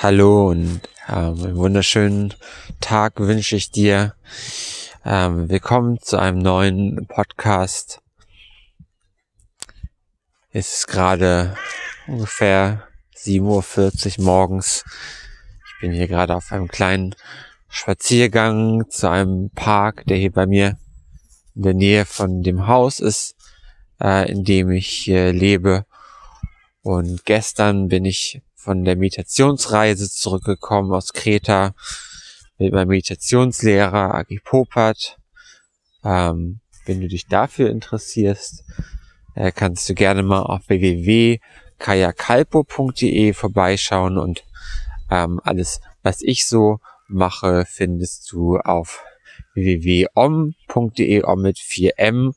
Hallo und ähm, einen wunderschönen Tag wünsche ich dir. Ähm, willkommen zu einem neuen Podcast. Es ist gerade ungefähr 7.40 Uhr morgens. Ich bin hier gerade auf einem kleinen Spaziergang zu einem Park, der hier bei mir in der Nähe von dem Haus ist, äh, in dem ich hier lebe. Und gestern bin ich von der Meditationsreise zurückgekommen aus Kreta mit meinem Meditationslehrer Agi Popat. Ähm, wenn du dich dafür interessierst, äh, kannst du gerne mal auf www.kayakalpo.de vorbeischauen und ähm, alles, was ich so mache, findest du auf www.om.de, om mit 4m.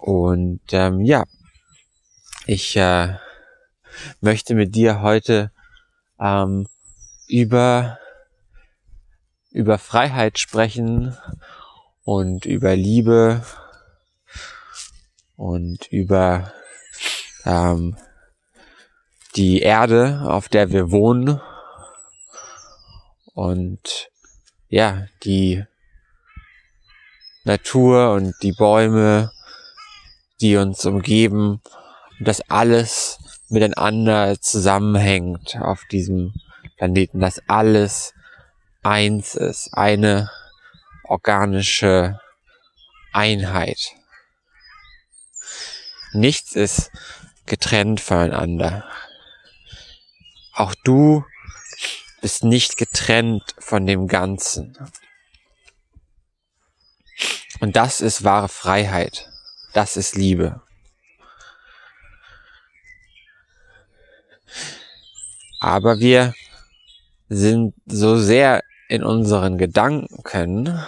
Und ähm, ja, ich äh, möchte mit dir heute ähm, über, über Freiheit sprechen und über Liebe und über ähm, die Erde, auf der wir wohnen. Und ja, die Natur und die Bäume, die uns umgeben. Und das alles miteinander zusammenhängt auf diesem Planeten, dass alles eins ist, eine organische Einheit. Nichts ist getrennt voneinander. Auch du bist nicht getrennt von dem Ganzen. Und das ist wahre Freiheit. Das ist Liebe. Aber wir sind so sehr in unseren Gedanken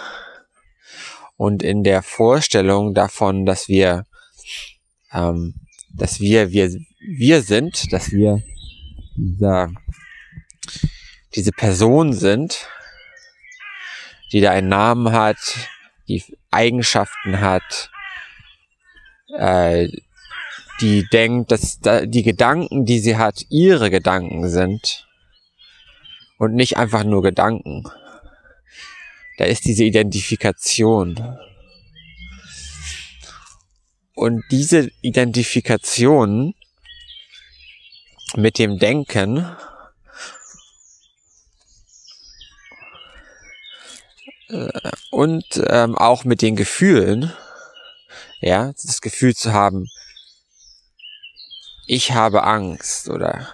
und in der Vorstellung davon, dass wir, ähm, dass wir, wir, wir sind, dass wir dieser, diese Person sind, die da einen Namen hat, die Eigenschaften hat, äh, die denkt, dass die Gedanken, die sie hat, ihre Gedanken sind und nicht einfach nur Gedanken. Da ist diese Identifikation. Und diese Identifikation mit dem Denken äh, und ähm, auch mit den Gefühlen, ja, das Gefühl zu haben, ich habe Angst oder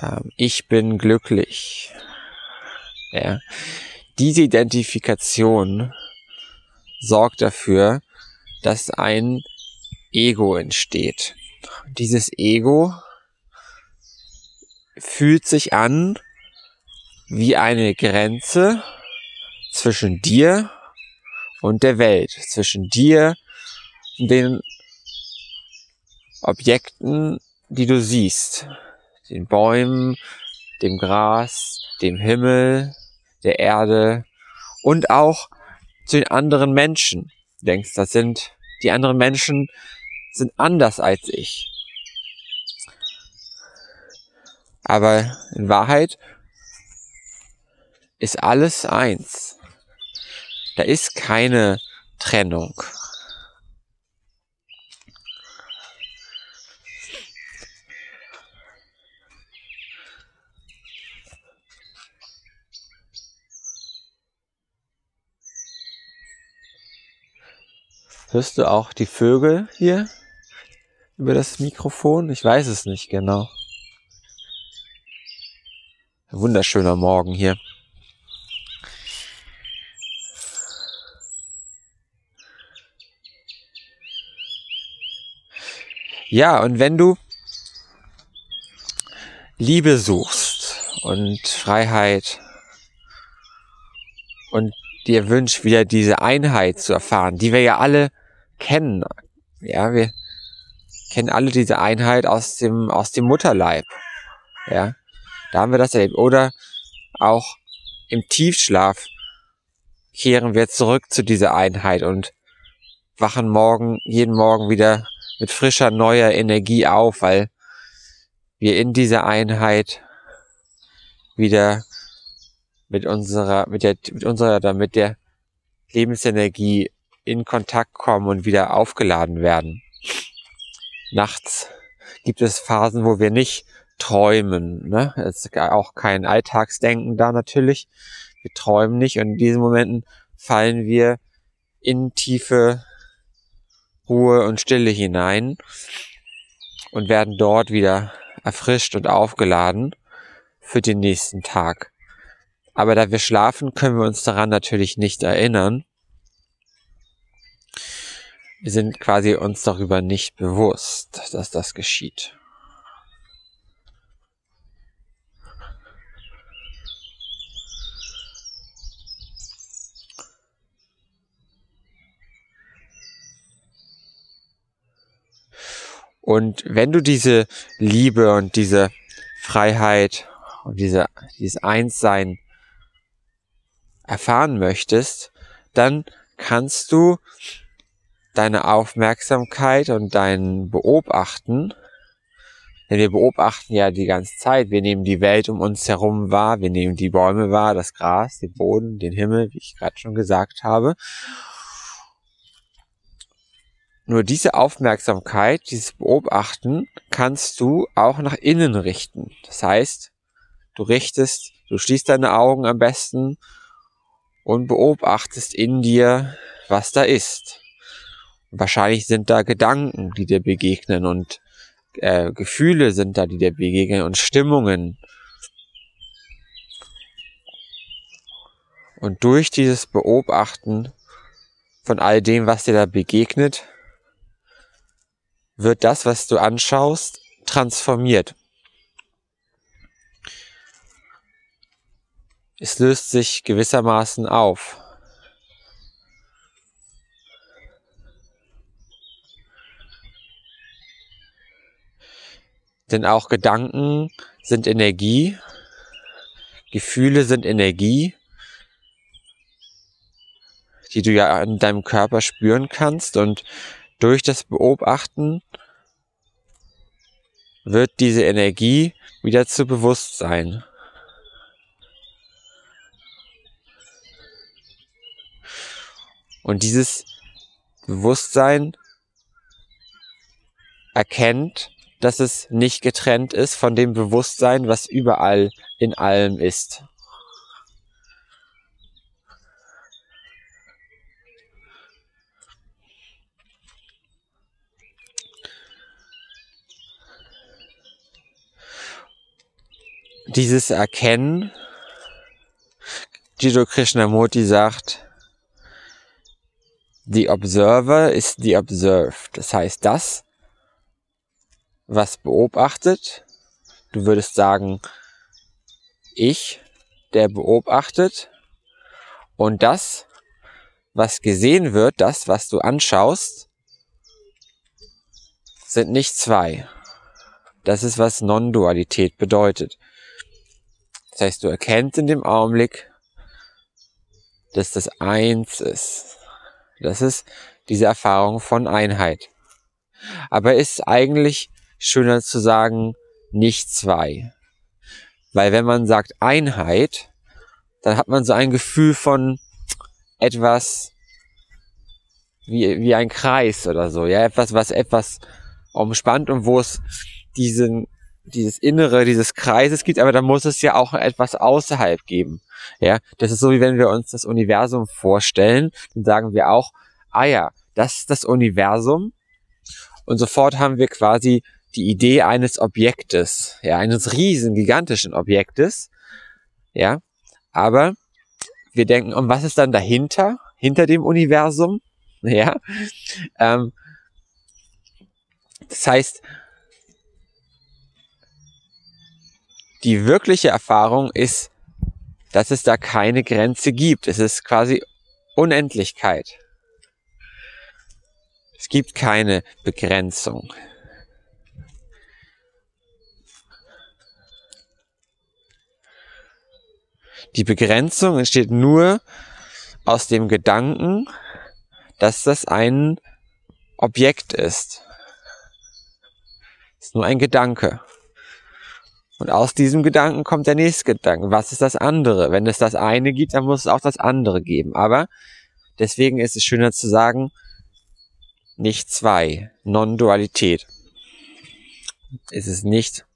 ähm, ich bin glücklich. Ja. Diese Identifikation sorgt dafür, dass ein Ego entsteht. Dieses Ego fühlt sich an wie eine Grenze zwischen dir und der Welt, zwischen dir und den Objekten, die du siehst. Den Bäumen, dem Gras, dem Himmel, der Erde und auch zu den anderen Menschen. Du denkst, das sind, die anderen Menschen sind anders als ich. Aber in Wahrheit ist alles eins. Da ist keine Trennung. Hörst du auch die Vögel hier über das Mikrofon? Ich weiß es nicht genau. Wunderschöner Morgen hier. Ja, und wenn du Liebe suchst und Freiheit und dir wünschst, wieder diese Einheit zu erfahren, die wir ja alle kennen. Ja, wir kennen alle diese Einheit aus dem, aus dem Mutterleib. Ja, da haben wir das erlebt. Oder auch im Tiefschlaf kehren wir zurück zu dieser Einheit und wachen morgen, jeden Morgen wieder mit frischer, neuer Energie auf, weil wir in dieser Einheit wieder mit unserer, mit der, mit unserer, mit der Lebensenergie in Kontakt kommen und wieder aufgeladen werden. Nachts gibt es Phasen, wo wir nicht träumen. Ne? Es ist auch kein Alltagsdenken da natürlich. Wir träumen nicht und in diesen Momenten fallen wir in tiefe Ruhe und Stille hinein und werden dort wieder erfrischt und aufgeladen für den nächsten Tag. Aber da wir schlafen, können wir uns daran natürlich nicht erinnern. Wir sind quasi uns darüber nicht bewusst, dass das geschieht. Und wenn du diese Liebe und diese Freiheit und diese, dieses Einssein erfahren möchtest, dann kannst du deine Aufmerksamkeit und dein Beobachten, denn wir beobachten ja die ganze Zeit, wir nehmen die Welt um uns herum wahr, wir nehmen die Bäume wahr, das Gras, den Boden, den Himmel, wie ich gerade schon gesagt habe. Nur diese Aufmerksamkeit, dieses Beobachten kannst du auch nach innen richten. Das heißt, du richtest, du schließt deine Augen am besten und beobachtest in dir, was da ist. Wahrscheinlich sind da Gedanken, die dir begegnen und äh, Gefühle sind da, die dir begegnen und Stimmungen. Und durch dieses Beobachten von all dem, was dir da begegnet, wird das, was du anschaust, transformiert. Es löst sich gewissermaßen auf. Denn auch Gedanken sind Energie, Gefühle sind Energie, die du ja in deinem Körper spüren kannst und durch das Beobachten wird diese Energie wieder zu Bewusstsein. Und dieses Bewusstsein erkennt, dass es nicht getrennt ist von dem Bewusstsein, was überall in allem ist. dieses Erkennen, Jiddu Krishnamurti sagt, the observer is the observed. Das heißt, das, was beobachtet, du würdest sagen, ich, der beobachtet, und das, was gesehen wird, das, was du anschaust, sind nicht zwei. Das ist, was Non-Dualität bedeutet. Das heißt, du erkennst in dem Augenblick, dass das eins ist. Das ist diese Erfahrung von Einheit. Aber ist eigentlich schöner zu sagen, nicht zwei. Weil wenn man sagt Einheit, dann hat man so ein Gefühl von etwas wie, wie ein Kreis oder so. Ja, etwas, was etwas umspannt und wo es diesen dieses Innere dieses Kreises gibt, aber da muss es ja auch etwas außerhalb geben. Ja, das ist so wie wenn wir uns das Universum vorstellen, dann sagen wir auch, ah ja, das ist das Universum und sofort haben wir quasi die Idee eines Objektes, ja, eines riesen gigantischen Objektes, ja, aber wir denken, und was ist dann dahinter, hinter dem Universum, ja, ähm, das heißt, Die wirkliche Erfahrung ist, dass es da keine Grenze gibt. Es ist quasi Unendlichkeit. Es gibt keine Begrenzung. Die Begrenzung entsteht nur aus dem Gedanken, dass das ein Objekt ist. Es ist nur ein Gedanke. Und aus diesem Gedanken kommt der nächste Gedanke. Was ist das andere? Wenn es das eine gibt, dann muss es auch das andere geben. Aber deswegen ist es schöner zu sagen, nicht zwei. Non-Dualität. Es ist nicht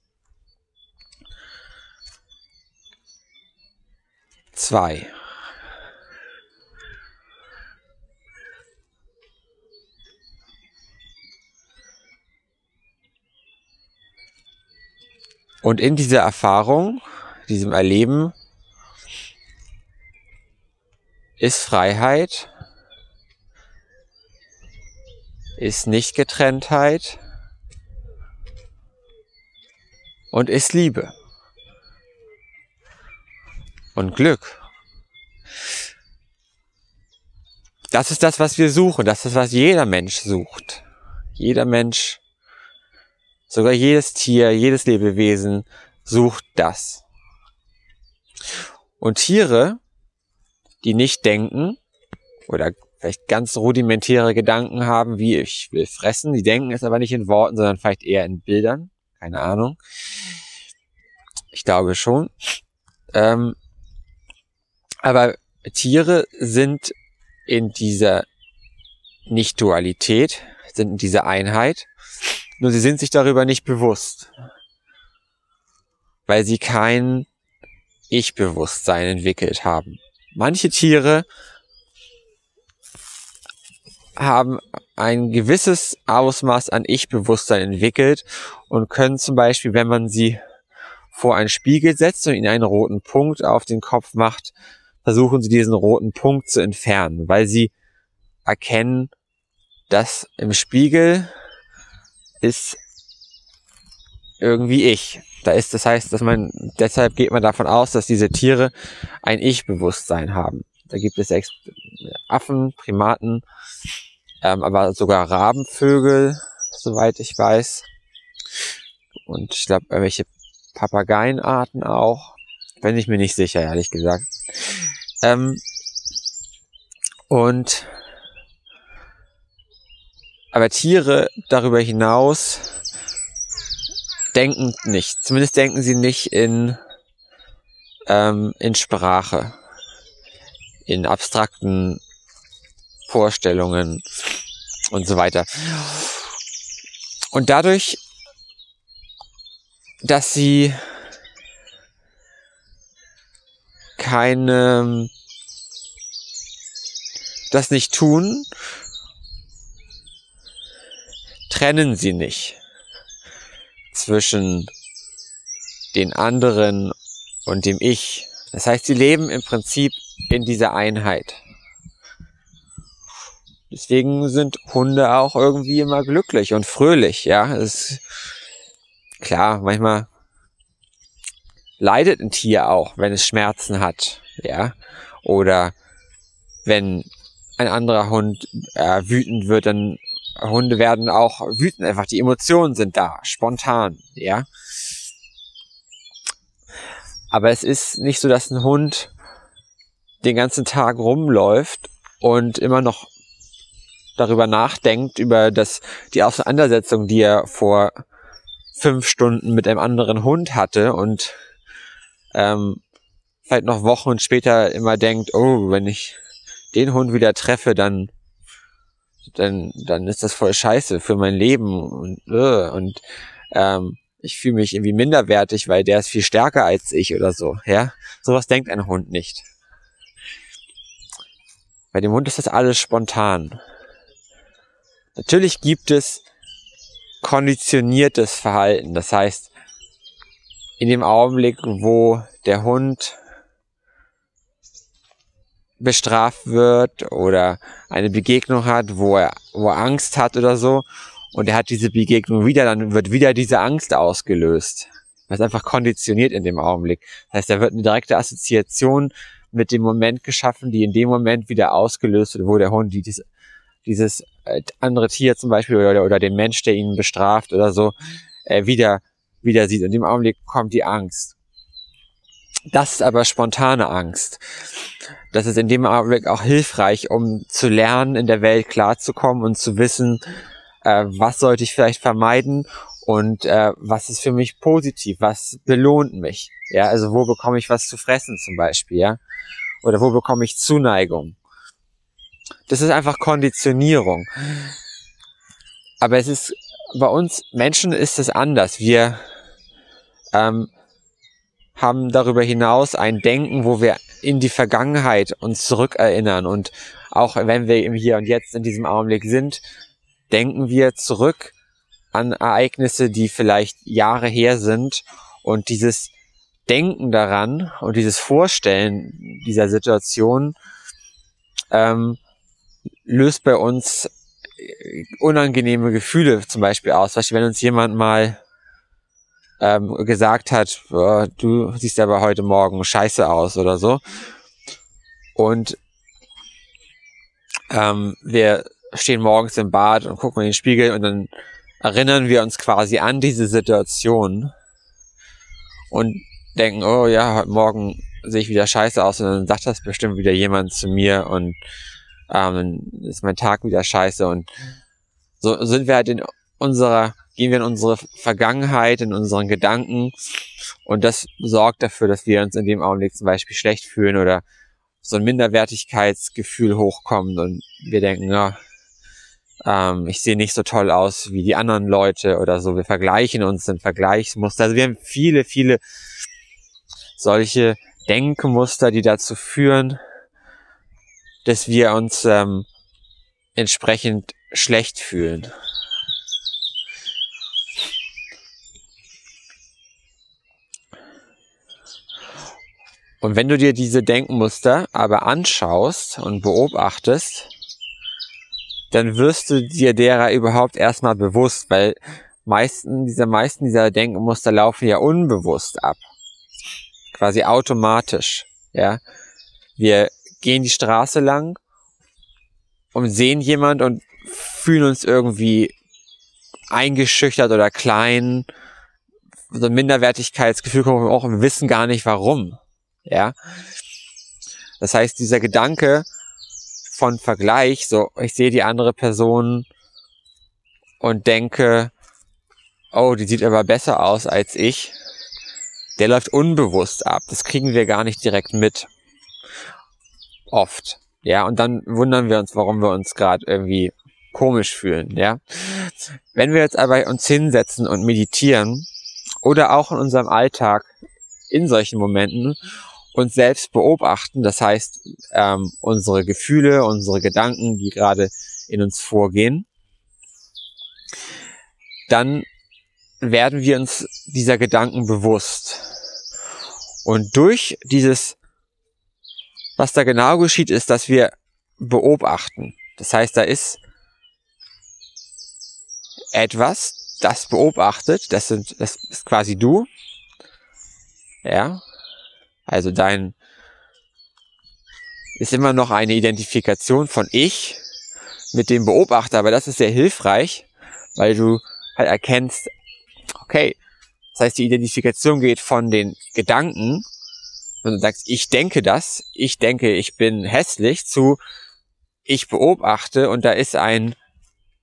zwei. Und in dieser Erfahrung, diesem Erleben, ist Freiheit, ist Nichtgetrenntheit und ist Liebe und Glück. Das ist das, was wir suchen. Das ist, was jeder Mensch sucht. Jeder Mensch Sogar jedes Tier, jedes Lebewesen sucht das. Und Tiere, die nicht denken oder vielleicht ganz rudimentäre Gedanken haben, wie ich will fressen, die denken es aber nicht in Worten, sondern vielleicht eher in Bildern. Keine Ahnung. Ich glaube schon. Ähm, aber Tiere sind in dieser Nicht-Dualität, sind in dieser Einheit nur sie sind sich darüber nicht bewusst, weil sie kein Ich-Bewusstsein entwickelt haben. Manche Tiere haben ein gewisses Ausmaß an Ich-Bewusstsein entwickelt und können zum Beispiel, wenn man sie vor einen Spiegel setzt und ihnen einen roten Punkt auf den Kopf macht, versuchen sie diesen roten Punkt zu entfernen, weil sie erkennen, dass im Spiegel ist irgendwie ich. Da ist, das heißt, dass man, deshalb geht man davon aus, dass diese Tiere ein Ich-Bewusstsein haben. Da gibt es Affen, Primaten, ähm, aber sogar Rabenvögel, soweit ich weiß. Und ich glaube, irgendwelche Papageienarten auch. Bin ich mir nicht sicher, ehrlich gesagt. Ähm, und aber Tiere darüber hinaus denken nicht. Zumindest denken sie nicht in, ähm, in Sprache, in abstrakten Vorstellungen und so weiter. Und dadurch, dass sie keine, das nicht tun, trennen sie nicht zwischen den anderen und dem Ich. Das heißt, sie leben im Prinzip in dieser Einheit. Deswegen sind Hunde auch irgendwie immer glücklich und fröhlich, ja. Es ist klar, manchmal leidet ein Tier auch, wenn es Schmerzen hat, ja. Oder wenn ein anderer Hund äh, wütend wird, dann Hunde werden auch wütend, einfach die Emotionen sind da, spontan, ja. Aber es ist nicht so, dass ein Hund den ganzen Tag rumläuft und immer noch darüber nachdenkt, über das, die Auseinandersetzung, die er vor fünf Stunden mit einem anderen Hund hatte und ähm, vielleicht noch Wochen später immer denkt, oh, wenn ich den Hund wieder treffe, dann dann, dann ist das voll scheiße für mein Leben und, äh, und ähm, ich fühle mich irgendwie minderwertig, weil der ist viel stärker als ich oder so. Ja, sowas denkt ein Hund nicht. Bei dem Hund ist das alles spontan. Natürlich gibt es konditioniertes Verhalten. Das heißt, in dem Augenblick, wo der Hund bestraft wird oder eine Begegnung hat, wo er, wo er Angst hat oder so und er hat diese Begegnung wieder, dann wird wieder diese Angst ausgelöst. Das ist einfach konditioniert in dem Augenblick. Das heißt, da wird eine direkte Assoziation mit dem Moment geschaffen, die in dem Moment wieder ausgelöst wird, wo der Hund dieses, dieses äh, andere Tier zum Beispiel oder, oder den Mensch, der ihn bestraft oder so, äh, wieder, wieder sieht. Und dem Augenblick kommt die Angst. Das ist aber spontane Angst. Das ist in dem Augenblick auch hilfreich, um zu lernen, in der Welt klarzukommen und zu wissen, äh, was sollte ich vielleicht vermeiden Und äh, was ist für mich positiv? Was belohnt mich? Ja, also wo bekomme ich was zu fressen zum Beispiel, ja? Oder wo bekomme ich Zuneigung? Das ist einfach Konditionierung. Aber es ist bei uns Menschen ist es anders. Wir ähm, haben darüber hinaus ein Denken, wo wir in die Vergangenheit uns zurückerinnern und auch wenn wir im Hier und Jetzt in diesem Augenblick sind, denken wir zurück an Ereignisse, die vielleicht Jahre her sind und dieses Denken daran und dieses Vorstellen dieser Situation ähm, löst bei uns unangenehme Gefühle zum Beispiel aus. Zum Beispiel, wenn uns jemand mal ähm, gesagt hat, oh, du siehst aber heute Morgen scheiße aus oder so. Und ähm, wir stehen morgens im Bad und gucken in den Spiegel und dann erinnern wir uns quasi an diese Situation und denken, oh ja, heute Morgen sehe ich wieder scheiße aus und dann sagt das bestimmt wieder jemand zu mir und ähm, ist mein Tag wieder scheiße und so sind wir halt in unserer, gehen wir in unsere Vergangenheit, in unseren Gedanken und das sorgt dafür, dass wir uns in dem Augenblick zum Beispiel schlecht fühlen oder so ein Minderwertigkeitsgefühl hochkommt und wir denken, ja, ähm, ich sehe nicht so toll aus wie die anderen Leute oder so. Wir vergleichen uns in Vergleichsmuster. Also wir haben viele, viele solche Denkmuster, die dazu führen, dass wir uns ähm, entsprechend schlecht fühlen. Und wenn du dir diese Denkmuster aber anschaust und beobachtest, dann wirst du dir derer überhaupt erstmal bewusst, weil meisten dieser meisten dieser Denkmuster laufen ja unbewusst ab. Quasi automatisch, ja. Wir gehen die Straße lang und sehen jemand und fühlen uns irgendwie eingeschüchtert oder klein. So ein Minderwertigkeitsgefühl kommt auch und wissen gar nicht warum. Ja. Das heißt, dieser Gedanke von Vergleich, so ich sehe die andere Person und denke, oh, die sieht aber besser aus als ich, der läuft unbewusst ab. Das kriegen wir gar nicht direkt mit. Oft. Ja, und dann wundern wir uns, warum wir uns gerade irgendwie komisch fühlen, ja. Wenn wir jetzt aber uns hinsetzen und meditieren oder auch in unserem Alltag in solchen Momenten uns selbst beobachten, das heißt ähm, unsere Gefühle, unsere Gedanken, die gerade in uns vorgehen, dann werden wir uns dieser Gedanken bewusst. Und durch dieses, was da genau geschieht, ist, dass wir beobachten. Das heißt, da ist etwas, das beobachtet, das sind, das ist quasi du. Ja, also dein ist immer noch eine Identifikation von ich mit dem Beobachter, aber das ist sehr hilfreich, weil du halt erkennst, okay, das heißt, die Identifikation geht von den Gedanken, wenn du sagst, ich denke das, ich denke, ich bin hässlich, zu ich beobachte und da ist ein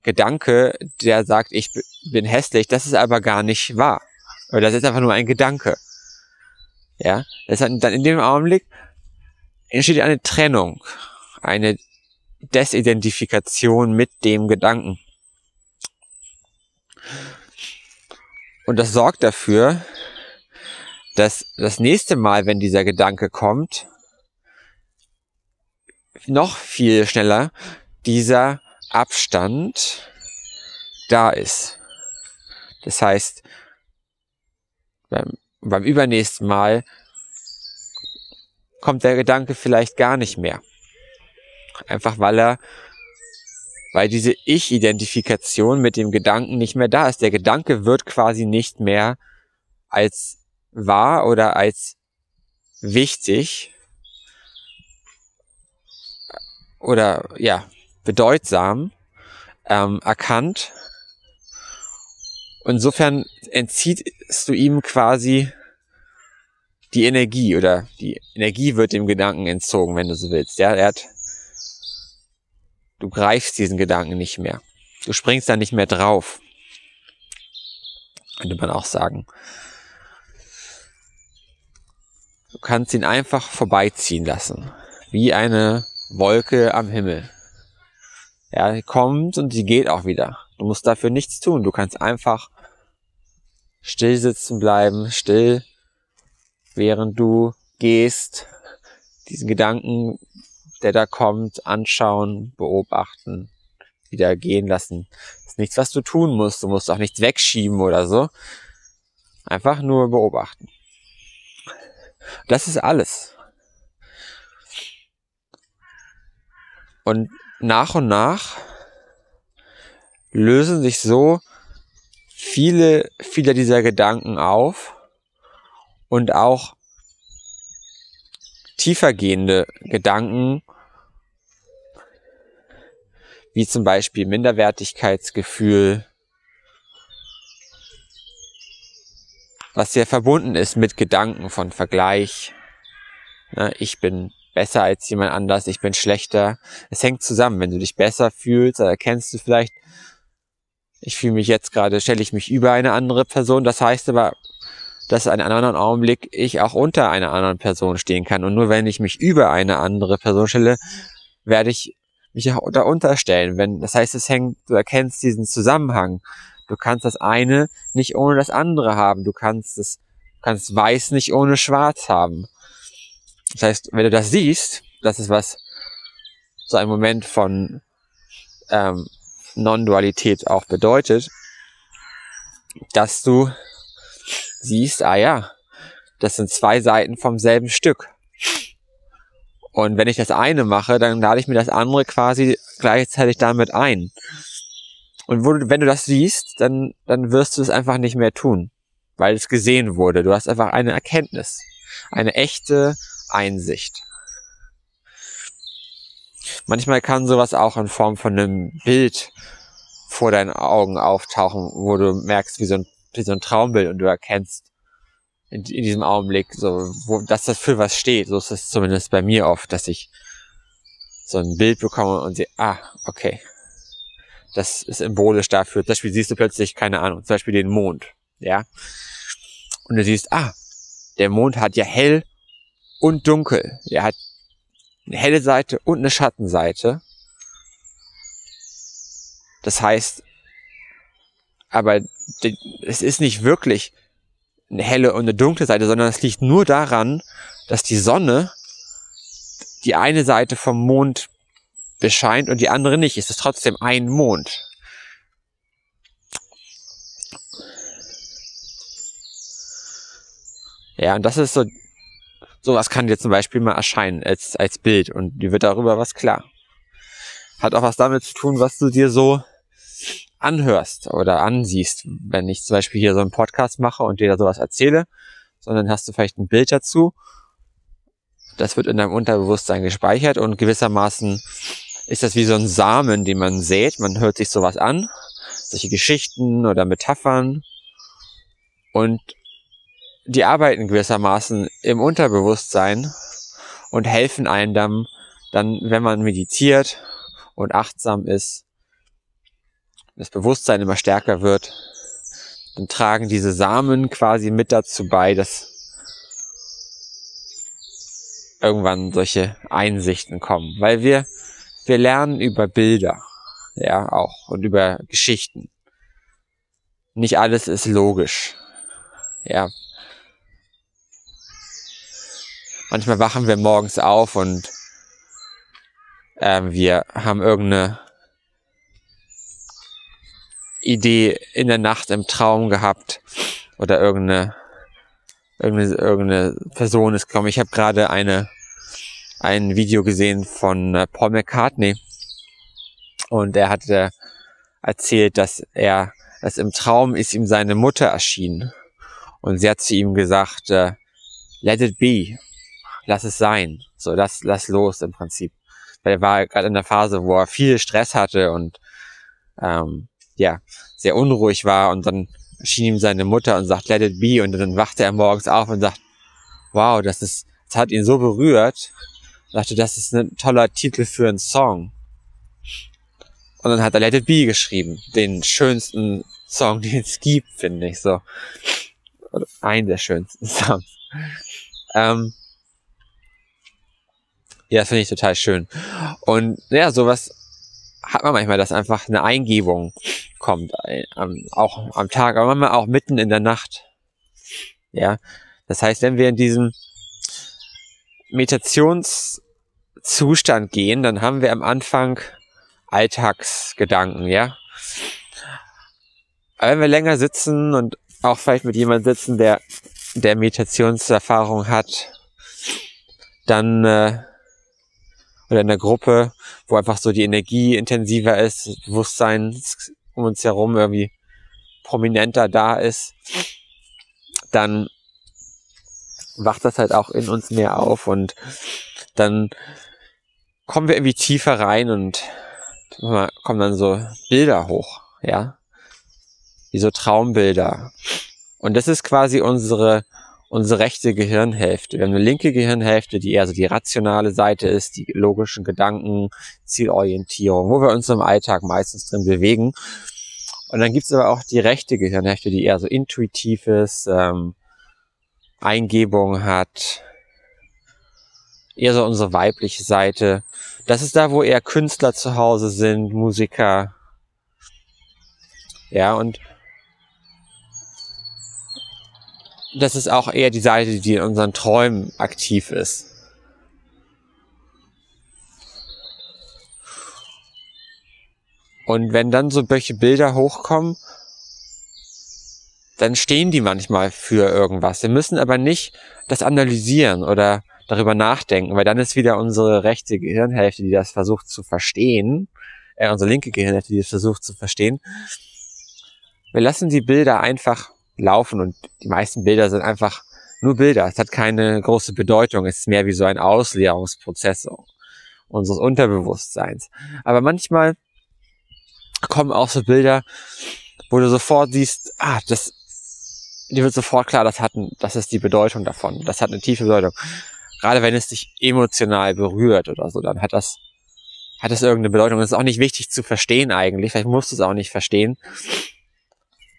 Gedanke, der sagt, ich bin hässlich, das ist aber gar nicht wahr. Oder das ist einfach nur ein Gedanke. Ja, das hat dann in dem Augenblick entsteht eine Trennung, eine Desidentifikation mit dem Gedanken. Und das sorgt dafür, dass das nächste Mal, wenn dieser Gedanke kommt, noch viel schneller dieser Abstand da ist. Das heißt, beim und beim übernächsten Mal kommt der Gedanke vielleicht gar nicht mehr. Einfach weil er, weil diese Ich-Identifikation mit dem Gedanken nicht mehr da ist. Der Gedanke wird quasi nicht mehr als wahr oder als wichtig oder ja bedeutsam ähm, erkannt, Insofern entziehst du ihm quasi die Energie oder die Energie wird dem Gedanken entzogen, wenn du so willst. Ja, er hat, du greifst diesen Gedanken nicht mehr. Du springst da nicht mehr drauf. könnte man auch sagen. Du kannst ihn einfach vorbeiziehen lassen, wie eine Wolke am Himmel. Ja, die kommt und sie geht auch wieder. Du musst dafür nichts tun. Du kannst einfach still sitzen bleiben, still, während du gehst, diesen Gedanken, der da kommt, anschauen, beobachten, wieder gehen lassen. Das ist nichts, was du tun musst. Du musst auch nichts wegschieben oder so. Einfach nur beobachten. Das ist alles. Und nach und nach lösen sich so viele, viele dieser Gedanken auf und auch tiefergehende Gedanken, wie zum Beispiel Minderwertigkeitsgefühl, was sehr verbunden ist mit Gedanken von Vergleich. Ich bin besser als jemand anders, ich bin schlechter. Es hängt zusammen. Wenn du dich besser fühlst, erkennst du vielleicht, ich fühle mich jetzt gerade, stelle ich mich über eine andere Person. Das heißt aber, dass in einem anderen Augenblick ich auch unter einer anderen Person stehen kann. Und nur wenn ich mich über eine andere Person stelle, werde ich mich auch darunter stellen. Wenn, das heißt, es hängt, du erkennst diesen Zusammenhang. Du kannst das eine nicht ohne das andere haben. Du kannst es, kannst weiß nicht ohne schwarz haben. Das heißt, wenn du das siehst, das ist was so ein Moment von ähm, Non-Dualität auch bedeutet, dass du siehst, ah ja, das sind zwei Seiten vom selben Stück. Und wenn ich das eine mache, dann lade ich mir das andere quasi gleichzeitig damit ein. Und du, wenn du das siehst, dann, dann wirst du es einfach nicht mehr tun, weil es gesehen wurde. Du hast einfach eine Erkenntnis, eine echte Einsicht. Manchmal kann sowas auch in Form von einem Bild vor deinen Augen auftauchen, wo du merkst, wie so ein, wie so ein Traumbild und du erkennst in, in diesem Augenblick, so, wo, dass das für was steht. So ist es zumindest bei mir oft, dass ich so ein Bild bekomme und sehe, ah, okay. Das ist symbolisch dafür. Zum Beispiel siehst du plötzlich, keine Ahnung, zum Beispiel den Mond, ja. Und du siehst, ah, der Mond hat ja hell und dunkel. Er hat eine helle Seite und eine Schattenseite. Das heißt, aber es ist nicht wirklich eine helle und eine dunkle Seite, sondern es liegt nur daran, dass die Sonne die eine Seite vom Mond bescheint und die andere nicht. Es ist trotzdem ein Mond. Ja, und das ist so Sowas kann dir zum Beispiel mal erscheinen als, als Bild und dir wird darüber was klar. Hat auch was damit zu tun, was du dir so anhörst oder ansiehst. Wenn ich zum Beispiel hier so einen Podcast mache und dir da sowas erzähle, sondern hast du vielleicht ein Bild dazu. Das wird in deinem Unterbewusstsein gespeichert und gewissermaßen ist das wie so ein Samen, den man sät. Man hört sich sowas an, solche Geschichten oder Metaphern und die arbeiten gewissermaßen im Unterbewusstsein und helfen einem dann, dann, wenn man meditiert und achtsam ist, das Bewusstsein immer stärker wird, dann tragen diese Samen quasi mit dazu bei, dass irgendwann solche Einsichten kommen, weil wir, wir lernen über Bilder, ja, auch und über Geschichten. Nicht alles ist logisch. Ja, manchmal wachen wir morgens auf und äh, wir haben irgendeine Idee in der Nacht im Traum gehabt oder irgendeine irgendeine, irgendeine Person ist gekommen. Ich habe gerade eine ein Video gesehen von äh, Paul McCartney und er hatte erzählt, dass er dass im Traum ist ihm seine Mutter erschienen und sie hat zu ihm gesagt, äh, let it be lass es sein. So, lass, lass los im Prinzip. Weil er war gerade in der Phase, wo er viel Stress hatte und ähm, ja, sehr unruhig war und dann schien ihm seine Mutter und sagt, let it be und dann wachte er morgens auf und sagt, wow, das ist, das hat ihn so berührt. Ich dachte, das ist ein toller Titel für einen Song. Und dann hat er Let It Be geschrieben. Den schönsten Song, den es gibt, finde ich so. Oder einen der schönsten Songs. Ähm, ja, finde ich total schön. Und ja, sowas hat man manchmal, dass einfach eine Eingebung kommt, äh, auch am Tag, aber manchmal auch mitten in der Nacht. Ja, das heißt, wenn wir in diesem Meditationszustand gehen, dann haben wir am Anfang Alltagsgedanken, ja. Aber wenn wir länger sitzen und auch vielleicht mit jemandem sitzen, der, der Meditationserfahrung hat, dann äh, oder in der Gruppe, wo einfach so die Energie intensiver ist, Bewusstsein um uns herum irgendwie prominenter da ist, dann wacht das halt auch in uns mehr auf und dann kommen wir irgendwie tiefer rein und kommen dann so Bilder hoch, ja, wie so Traumbilder. Und das ist quasi unsere unsere rechte Gehirnhälfte. Wir haben eine linke Gehirnhälfte, die eher so die rationale Seite ist, die logischen Gedanken, Zielorientierung, wo wir uns im Alltag meistens drin bewegen. Und dann gibt's aber auch die rechte Gehirnhälfte, die eher so intuitiv ist, ähm, Eingebung hat, eher so unsere weibliche Seite. Das ist da, wo eher Künstler zu Hause sind, Musiker. Ja, und das ist auch eher die Seite, die in unseren Träumen aktiv ist. Und wenn dann so welche Bilder hochkommen, dann stehen die manchmal für irgendwas. Wir müssen aber nicht das analysieren oder darüber nachdenken, weil dann ist wieder unsere rechte Gehirnhälfte, die das versucht zu verstehen, äh, unsere linke Gehirnhälfte, die das versucht zu verstehen. Wir lassen die Bilder einfach laufen und die meisten Bilder sind einfach nur Bilder. Es hat keine große Bedeutung. Es ist mehr wie so ein Ausleerungsprozess unseres Unterbewusstseins. Aber manchmal kommen auch so Bilder, wo du sofort siehst, ah, das, dir wird sofort klar, das hat, das ist die Bedeutung davon. Das hat eine tiefe Bedeutung. Gerade wenn es dich emotional berührt oder so, dann hat das, hat das irgendeine Bedeutung. Das ist auch nicht wichtig zu verstehen eigentlich. Vielleicht musst du es auch nicht verstehen.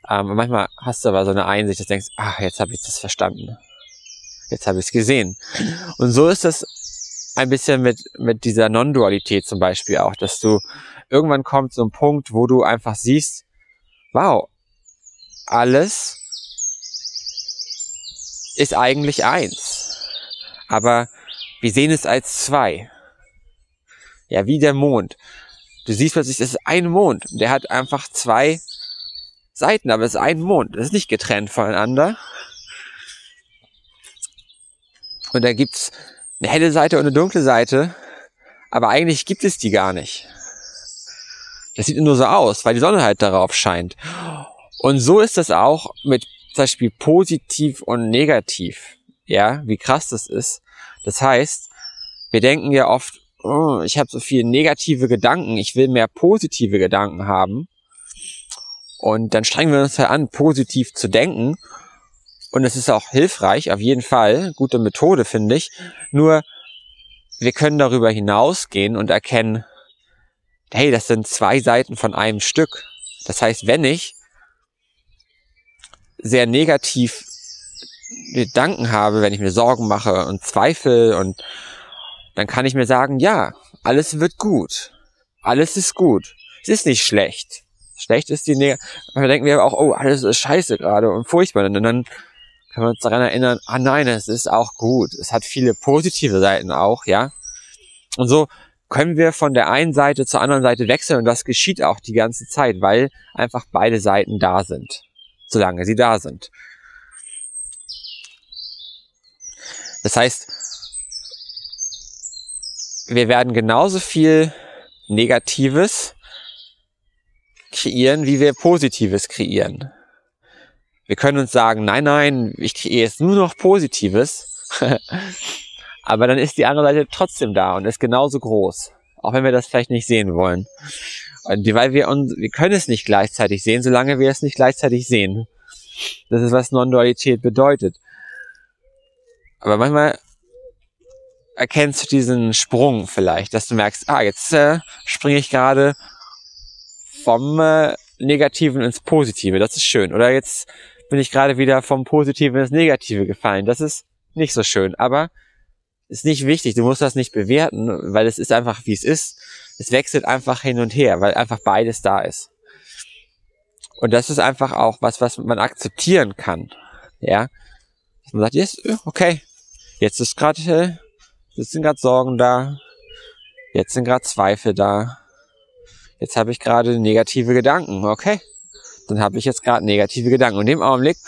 Ähm, manchmal hast du aber so eine Einsicht, dass du denkst, ah, jetzt habe ich das verstanden. Jetzt habe ich es gesehen. Und so ist es ein bisschen mit, mit dieser Non-Dualität zum Beispiel auch, dass du irgendwann kommt so ein Punkt, wo du einfach siehst, wow, alles ist eigentlich eins. Aber wir sehen es als zwei. Ja, wie der Mond. Du siehst plötzlich, es ist ein Mond. Der hat einfach zwei Seiten, aber es ist ein Mond. Das ist nicht getrennt voneinander. Und da gibt's eine helle Seite und eine dunkle Seite, aber eigentlich gibt es die gar nicht. Das sieht nur so aus, weil die Sonne halt darauf scheint. Und so ist das auch mit zum Beispiel positiv und negativ. Ja, wie krass das ist. Das heißt, wir denken ja oft, oh, ich habe so viele negative Gedanken, ich will mehr positive Gedanken haben. Und dann strengen wir uns halt an, positiv zu denken. Und es ist auch hilfreich, auf jeden Fall. Gute Methode, finde ich. Nur, wir können darüber hinausgehen und erkennen, hey, das sind zwei Seiten von einem Stück. Das heißt, wenn ich sehr negativ Gedanken habe, wenn ich mir Sorgen mache und Zweifel und dann kann ich mir sagen, ja, alles wird gut. Alles ist gut. Es ist nicht schlecht schlecht ist die Neg Manchmal denken wir auch, oh, alles ist scheiße gerade und furchtbar. Und dann können wir uns daran erinnern, ah nein, es ist auch gut. Es hat viele positive Seiten auch, ja. Und so können wir von der einen Seite zur anderen Seite wechseln und das geschieht auch die ganze Zeit, weil einfach beide Seiten da sind, solange sie da sind. Das heißt, wir werden genauso viel Negatives kreieren, wie wir Positives kreieren. Wir können uns sagen, nein, nein, ich kreiere jetzt nur noch Positives. Aber dann ist die andere Seite trotzdem da und ist genauso groß. Auch wenn wir das vielleicht nicht sehen wollen. Und weil wir uns, wir können es nicht gleichzeitig sehen, solange wir es nicht gleichzeitig sehen. Das ist, was Non-Dualität bedeutet. Aber manchmal erkennst du diesen Sprung vielleicht, dass du merkst, ah, jetzt äh, springe ich gerade vom äh, Negativen ins Positive. Das ist schön. Oder jetzt bin ich gerade wieder vom Positiven ins Negative gefallen. Das ist nicht so schön. Aber ist nicht wichtig. Du musst das nicht bewerten, weil es ist einfach, wie es ist. Es wechselt einfach hin und her, weil einfach beides da ist. Und das ist einfach auch was, was man akzeptieren kann. Ja. Man sagt, yes, okay. Jetzt ist gerade, äh, jetzt sind gerade Sorgen da. Jetzt sind gerade Zweifel da. Jetzt habe ich gerade negative Gedanken. Okay. Dann habe ich jetzt gerade negative Gedanken. Und in dem Augenblick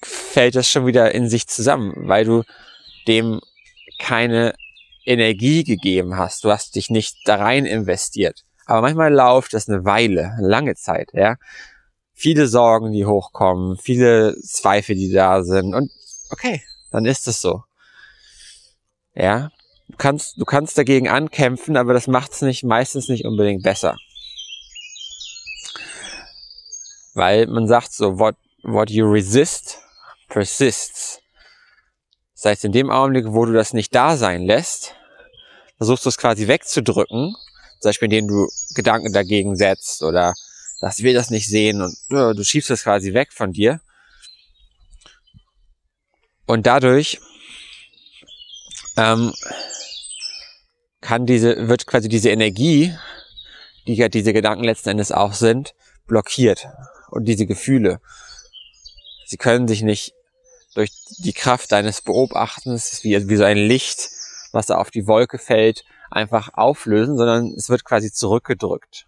fällt das schon wieder in sich zusammen, weil du dem keine Energie gegeben hast. Du hast dich nicht da rein investiert. Aber manchmal läuft das eine Weile, eine lange Zeit, ja. Viele Sorgen, die hochkommen, viele Zweifel, die da sind. Und okay, dann ist es so. Ja. Du kannst, du kannst dagegen ankämpfen, aber das macht es nicht, meistens nicht unbedingt besser. Weil man sagt so, what, what you resist, persists. Das heißt, in dem Augenblick, wo du das nicht da sein lässt, versuchst du es quasi wegzudrücken, zum Beispiel indem du Gedanken dagegen setzt oder das will das nicht sehen und du schiebst es quasi weg von dir. Und dadurch ähm, kann diese, wird quasi diese Energie, die ja diese Gedanken letzten Endes auch sind, blockiert. Und diese Gefühle. Sie können sich nicht durch die Kraft deines Beobachtens, wie, wie so ein Licht, was auf die Wolke fällt, einfach auflösen, sondern es wird quasi zurückgedrückt.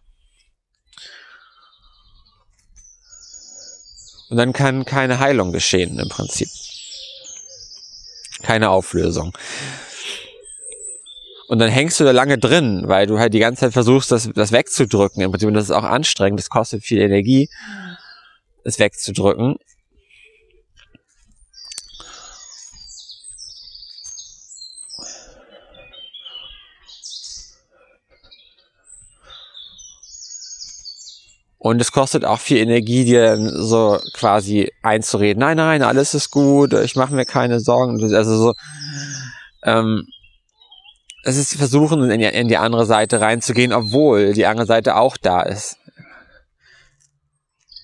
Und dann kann keine Heilung geschehen im Prinzip. Keine Auflösung. Und dann hängst du da lange drin, weil du halt die ganze Zeit versuchst, das, das wegzudrücken. Im Prinzip, das ist auch anstrengend, das kostet viel Energie, es wegzudrücken. Und es kostet auch viel Energie, dir so quasi einzureden, nein, nein, alles ist gut, ich mache mir keine Sorgen. Also so, ähm, es ist versuchen, in die, in die andere Seite reinzugehen, obwohl die andere Seite auch da ist.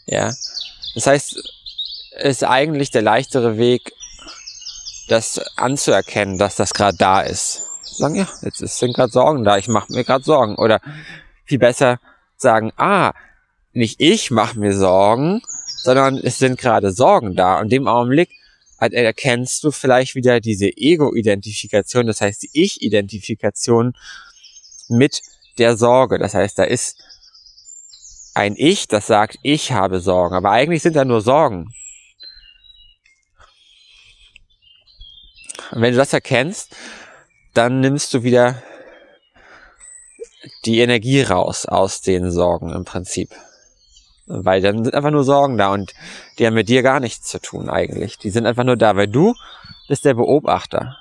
Ja. Das heißt, es ist eigentlich der leichtere Weg, das anzuerkennen, dass das gerade da ist. Sagen, ja, jetzt sind gerade Sorgen da, ich mache mir gerade Sorgen. Oder viel besser sagen, ah, nicht ich mache mir Sorgen, sondern es sind gerade Sorgen da. Und dem Augenblick halt erkennst du vielleicht wieder diese Ego-Identifikation, das heißt die Ich-Identifikation mit der Sorge. Das heißt, da ist ein Ich, das sagt, ich habe Sorgen. Aber eigentlich sind da nur Sorgen. Und wenn du das erkennst, dann nimmst du wieder die Energie raus aus den Sorgen im Prinzip. Weil dann sind einfach nur Sorgen da und die haben mit dir gar nichts zu tun eigentlich. Die sind einfach nur da, weil du bist der Beobachter.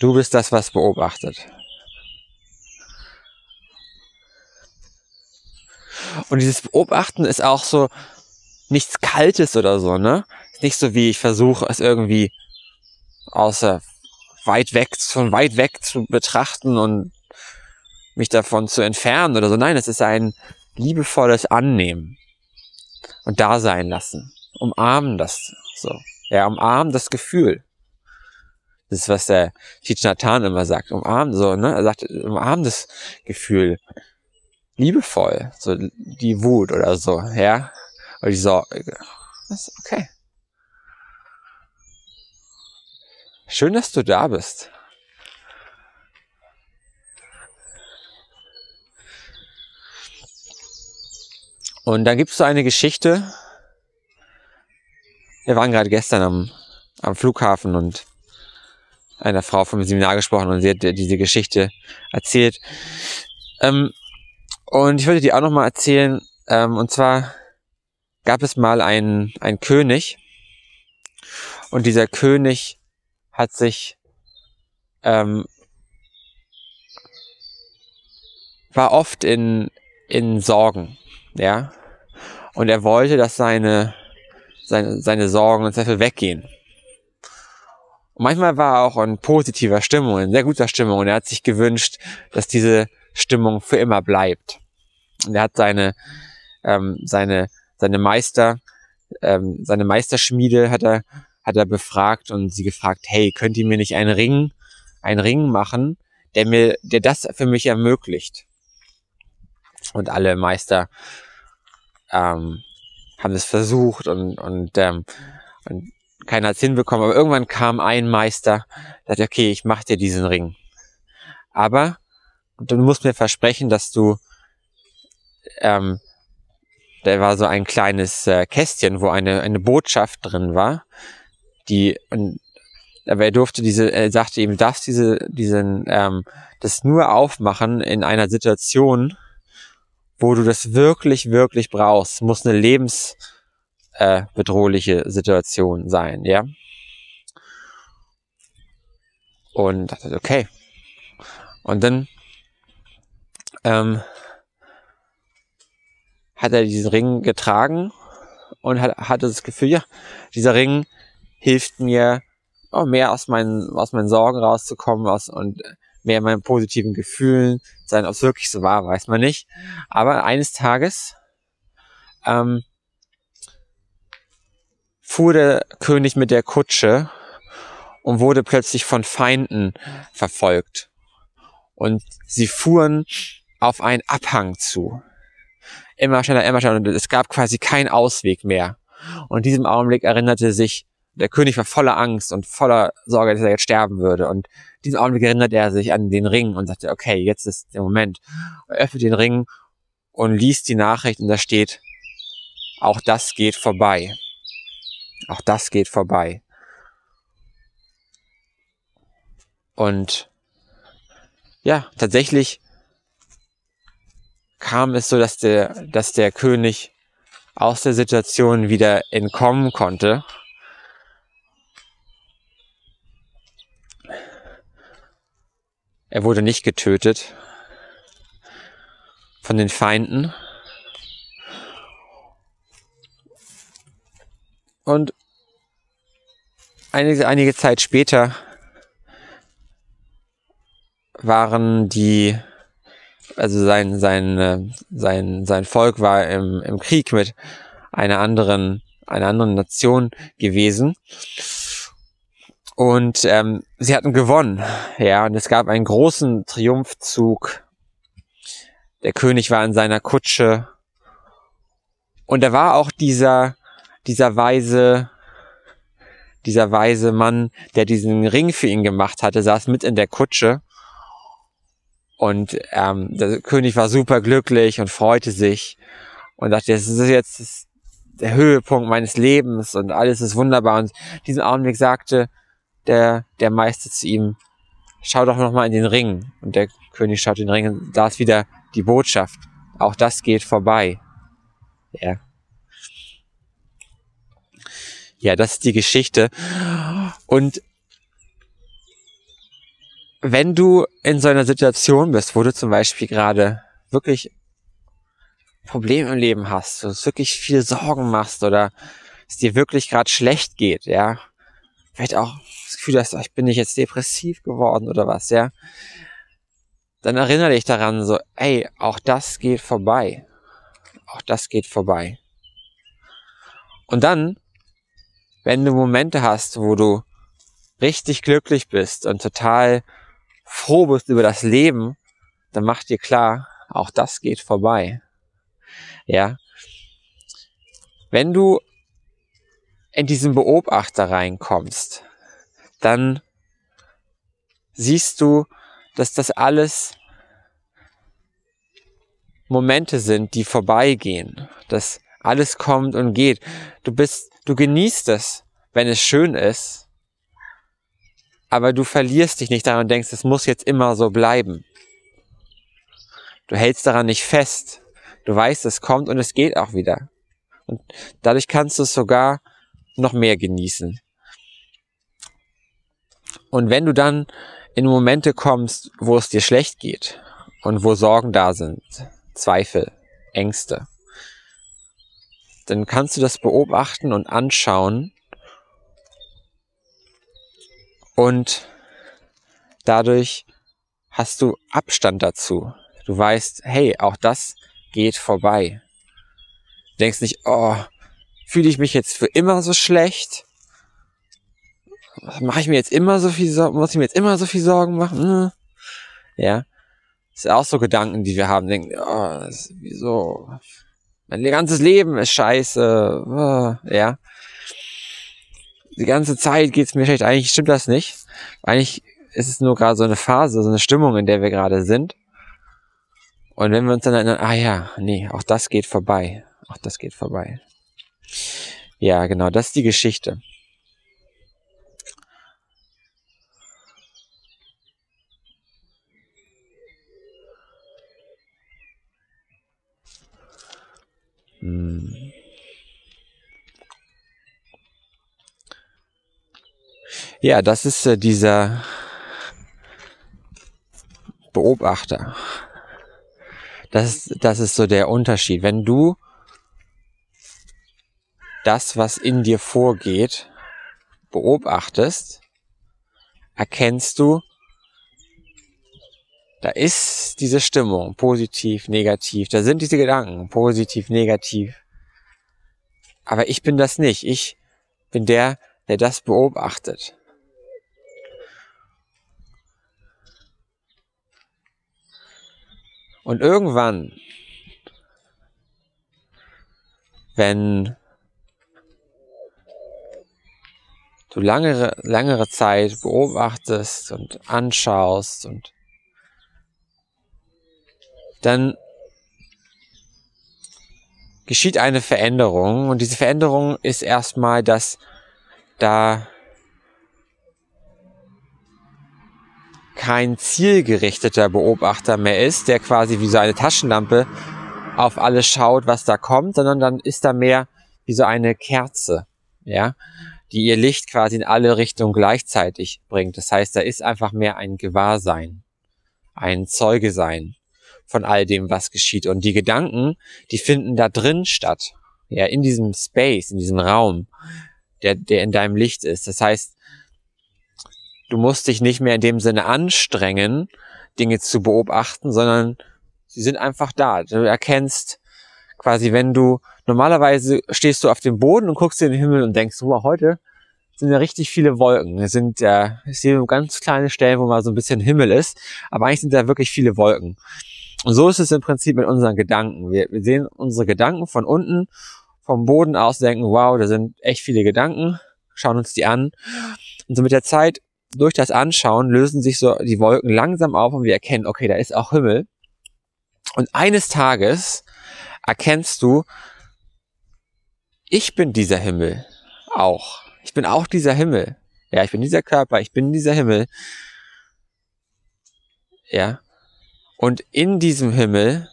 Du bist das, was beobachtet. Und dieses Beobachten ist auch so nichts Kaltes oder so, ne? Ist nicht so wie ich versuche es irgendwie außer weit weg, von weit weg zu betrachten und mich davon zu entfernen oder so. Nein, es ist ein liebevolles Annehmen und da sein lassen. Umarmen das so. Ja, umarmen das Gefühl. Das ist, was der Teach Nathan immer sagt. Umarmen, so, ne? Er sagt, umarmen das Gefühl. Liebevoll. So, die Wut oder so, ja? Oder die Sorge. Okay. Schön, dass du da bist. Und dann gibt es so eine Geschichte. Wir waren gerade gestern am, am Flughafen und einer Frau vom Seminar gesprochen und sie hat diese Geschichte erzählt. Ähm, und ich wollte die auch nochmal erzählen. Ähm, und zwar gab es mal einen König. Und dieser König hat sich ähm, war oft in in Sorgen, ja. Und er wollte, dass seine seine, seine Sorgen und Zweifel weggehen. Und manchmal war er auch in positiver Stimmung, in sehr guter Stimmung und er hat sich gewünscht, dass diese Stimmung für immer bleibt. Und er hat seine, ähm, seine, seine Meister, ähm, seine Meisterschmiede hat er, hat er befragt und sie gefragt, hey, könnt ihr mir nicht einen Ring, einen Ring machen, der mir, der das für mich ermöglicht? Und alle Meister ähm, haben es versucht und, und, ähm, und keiner hat es hinbekommen. Aber irgendwann kam ein Meister, der sagte, okay, ich mach dir diesen Ring. Aber du musst mir versprechen, dass du, ähm, da war so ein kleines äh, Kästchen, wo eine, eine Botschaft drin war, die, und, aber er durfte diese, er sagte ihm, darfst diese, diesen, ähm, das nur aufmachen in einer Situation, wo du das wirklich, wirklich brauchst, muss eine lebensbedrohliche äh, Situation sein, ja. Und dachte, okay. Und dann ähm, hat er diesen Ring getragen und hat, hatte das Gefühl, ja, dieser Ring hilft mir, oh, mehr aus meinen, aus meinen Sorgen rauszukommen aus, und mehr in meinen positiven Gefühlen sein. Ob es wirklich so war, weiß man nicht. Aber eines Tages ähm, fuhr der König mit der Kutsche und wurde plötzlich von Feinden verfolgt. Und sie fuhren auf einen Abhang zu. Immer schneller, immer schneller. Und es gab quasi keinen Ausweg mehr. Und in diesem Augenblick erinnerte sich, der König war voller Angst und voller Sorge, dass er jetzt sterben würde. Und diesem Augenblick erinnert er sich an den Ring und sagte, okay, jetzt ist der Moment. Er öffnet den Ring und liest die Nachricht und da steht, auch das geht vorbei. Auch das geht vorbei. Und ja, tatsächlich kam es so, dass der, dass der König aus der Situation wieder entkommen konnte Er wurde nicht getötet von den Feinden. Und einige, einige Zeit später waren die, also sein, sein, sein, sein Volk war im, im Krieg mit einer anderen, einer anderen Nation gewesen. Und ähm, sie hatten gewonnen, ja, und es gab einen großen Triumphzug. Der König war in seiner Kutsche. Und da war auch dieser, dieser weise, dieser weise Mann, der diesen Ring für ihn gemacht hatte, saß mit in der Kutsche. Und ähm, der König war super glücklich und freute sich und dachte, das ist jetzt der Höhepunkt meines Lebens und alles ist wunderbar. Und diesen Augenblick sagte der, der Meister zu ihm, schau doch noch mal in den Ring. Und der König schaut in den Ring und da ist wieder die Botschaft. Auch das geht vorbei. Ja. Ja, das ist die Geschichte. Und wenn du in so einer Situation bist, wo du zum Beispiel gerade wirklich Probleme im Leben hast, du wirklich viel Sorgen machst oder es dir wirklich gerade schlecht geht, ja, vielleicht auch das Gefühl hast, ich bin nicht jetzt depressiv geworden oder was, ja, dann erinnere dich daran, so, ey, auch das geht vorbei. Auch das geht vorbei. Und dann, wenn du Momente hast, wo du richtig glücklich bist und total froh bist über das Leben, dann mach dir klar, auch das geht vorbei. Ja. Wenn du in diesen Beobachter reinkommst, dann siehst du, dass das alles Momente sind, die vorbeigehen, dass alles kommt und geht. Du bist, du genießt es, wenn es schön ist, aber du verlierst dich nicht daran und denkst, es muss jetzt immer so bleiben. Du hältst daran nicht fest. Du weißt, es kommt und es geht auch wieder. Und dadurch kannst du es sogar noch mehr genießen. Und wenn du dann in Momente kommst, wo es dir schlecht geht und wo Sorgen da sind, Zweifel, Ängste, dann kannst du das beobachten und anschauen und dadurch hast du Abstand dazu. Du weißt, hey, auch das geht vorbei. Du denkst nicht, oh, fühle ich mich jetzt für immer so schlecht? Mache ich mir jetzt immer so viel Sorgen, muss ich mir jetzt immer so viel Sorgen machen? Hm. Ja. Das sind auch so Gedanken, die wir haben. Denken, oh, das wieso? Mein ganzes Leben ist scheiße. Oh, ja. Die ganze Zeit geht's mir schlecht. Eigentlich stimmt das nicht. Eigentlich ist es nur gerade so eine Phase, so eine Stimmung, in der wir gerade sind. Und wenn wir uns dann erinnern, ah ja, nee, auch das geht vorbei. Auch das geht vorbei. Ja, genau, das ist die Geschichte. Hm. Ja, das ist äh, dieser Beobachter. Das das ist so der Unterschied. Wenn du das, was in dir vorgeht, beobachtest, erkennst du, da ist diese Stimmung, positiv, negativ, da sind diese Gedanken, positiv, negativ. Aber ich bin das nicht. Ich bin der, der das beobachtet. Und irgendwann, wenn du langere, langere Zeit beobachtest und anschaust und dann geschieht eine Veränderung und diese Veränderung ist erstmal, dass da kein zielgerichteter Beobachter mehr ist, der quasi wie so eine Taschenlampe auf alles schaut, was da kommt, sondern dann ist da mehr wie so eine Kerze, ja, die ihr Licht quasi in alle Richtungen gleichzeitig bringt. Das heißt, da ist einfach mehr ein Gewahrsein, ein Zeuge sein von all dem, was geschieht. Und die Gedanken, die finden da drin statt, ja, in diesem Space, in diesem Raum, der, der in deinem Licht ist. Das heißt, du musst dich nicht mehr in dem Sinne anstrengen, Dinge zu beobachten, sondern sie sind einfach da. Du erkennst quasi, wenn du normalerweise stehst du auf dem Boden und guckst in den Himmel und denkst, wow, heute sind ja richtig viele Wolken. Es sind ja, ich sehe ganz kleine Stellen, wo mal so ein bisschen Himmel ist, aber eigentlich sind da wirklich viele Wolken. Und so ist es im Prinzip mit unseren Gedanken. Wir, wir sehen unsere Gedanken von unten, vom Boden aus, denken, wow, da sind echt viele Gedanken, schauen uns die an. Und so mit der Zeit durch das Anschauen lösen sich so die Wolken langsam auf und wir erkennen, okay, da ist auch Himmel. Und eines Tages erkennst du, ich bin dieser Himmel auch. Ich bin auch dieser Himmel. Ja, ich bin dieser Körper, ich bin dieser Himmel. Ja. Und in diesem Himmel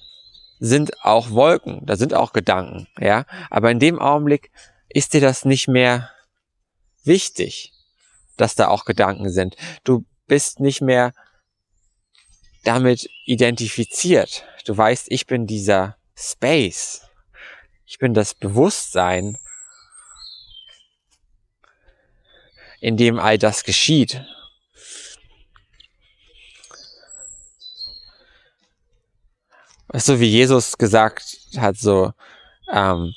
sind auch Wolken, da sind auch Gedanken, ja. Aber in dem Augenblick ist dir das nicht mehr wichtig dass da auch Gedanken sind. Du bist nicht mehr damit identifiziert. Du weißt, ich bin dieser Space. Ich bin das Bewusstsein, in dem all das geschieht. So wie Jesus gesagt hat, so, ähm,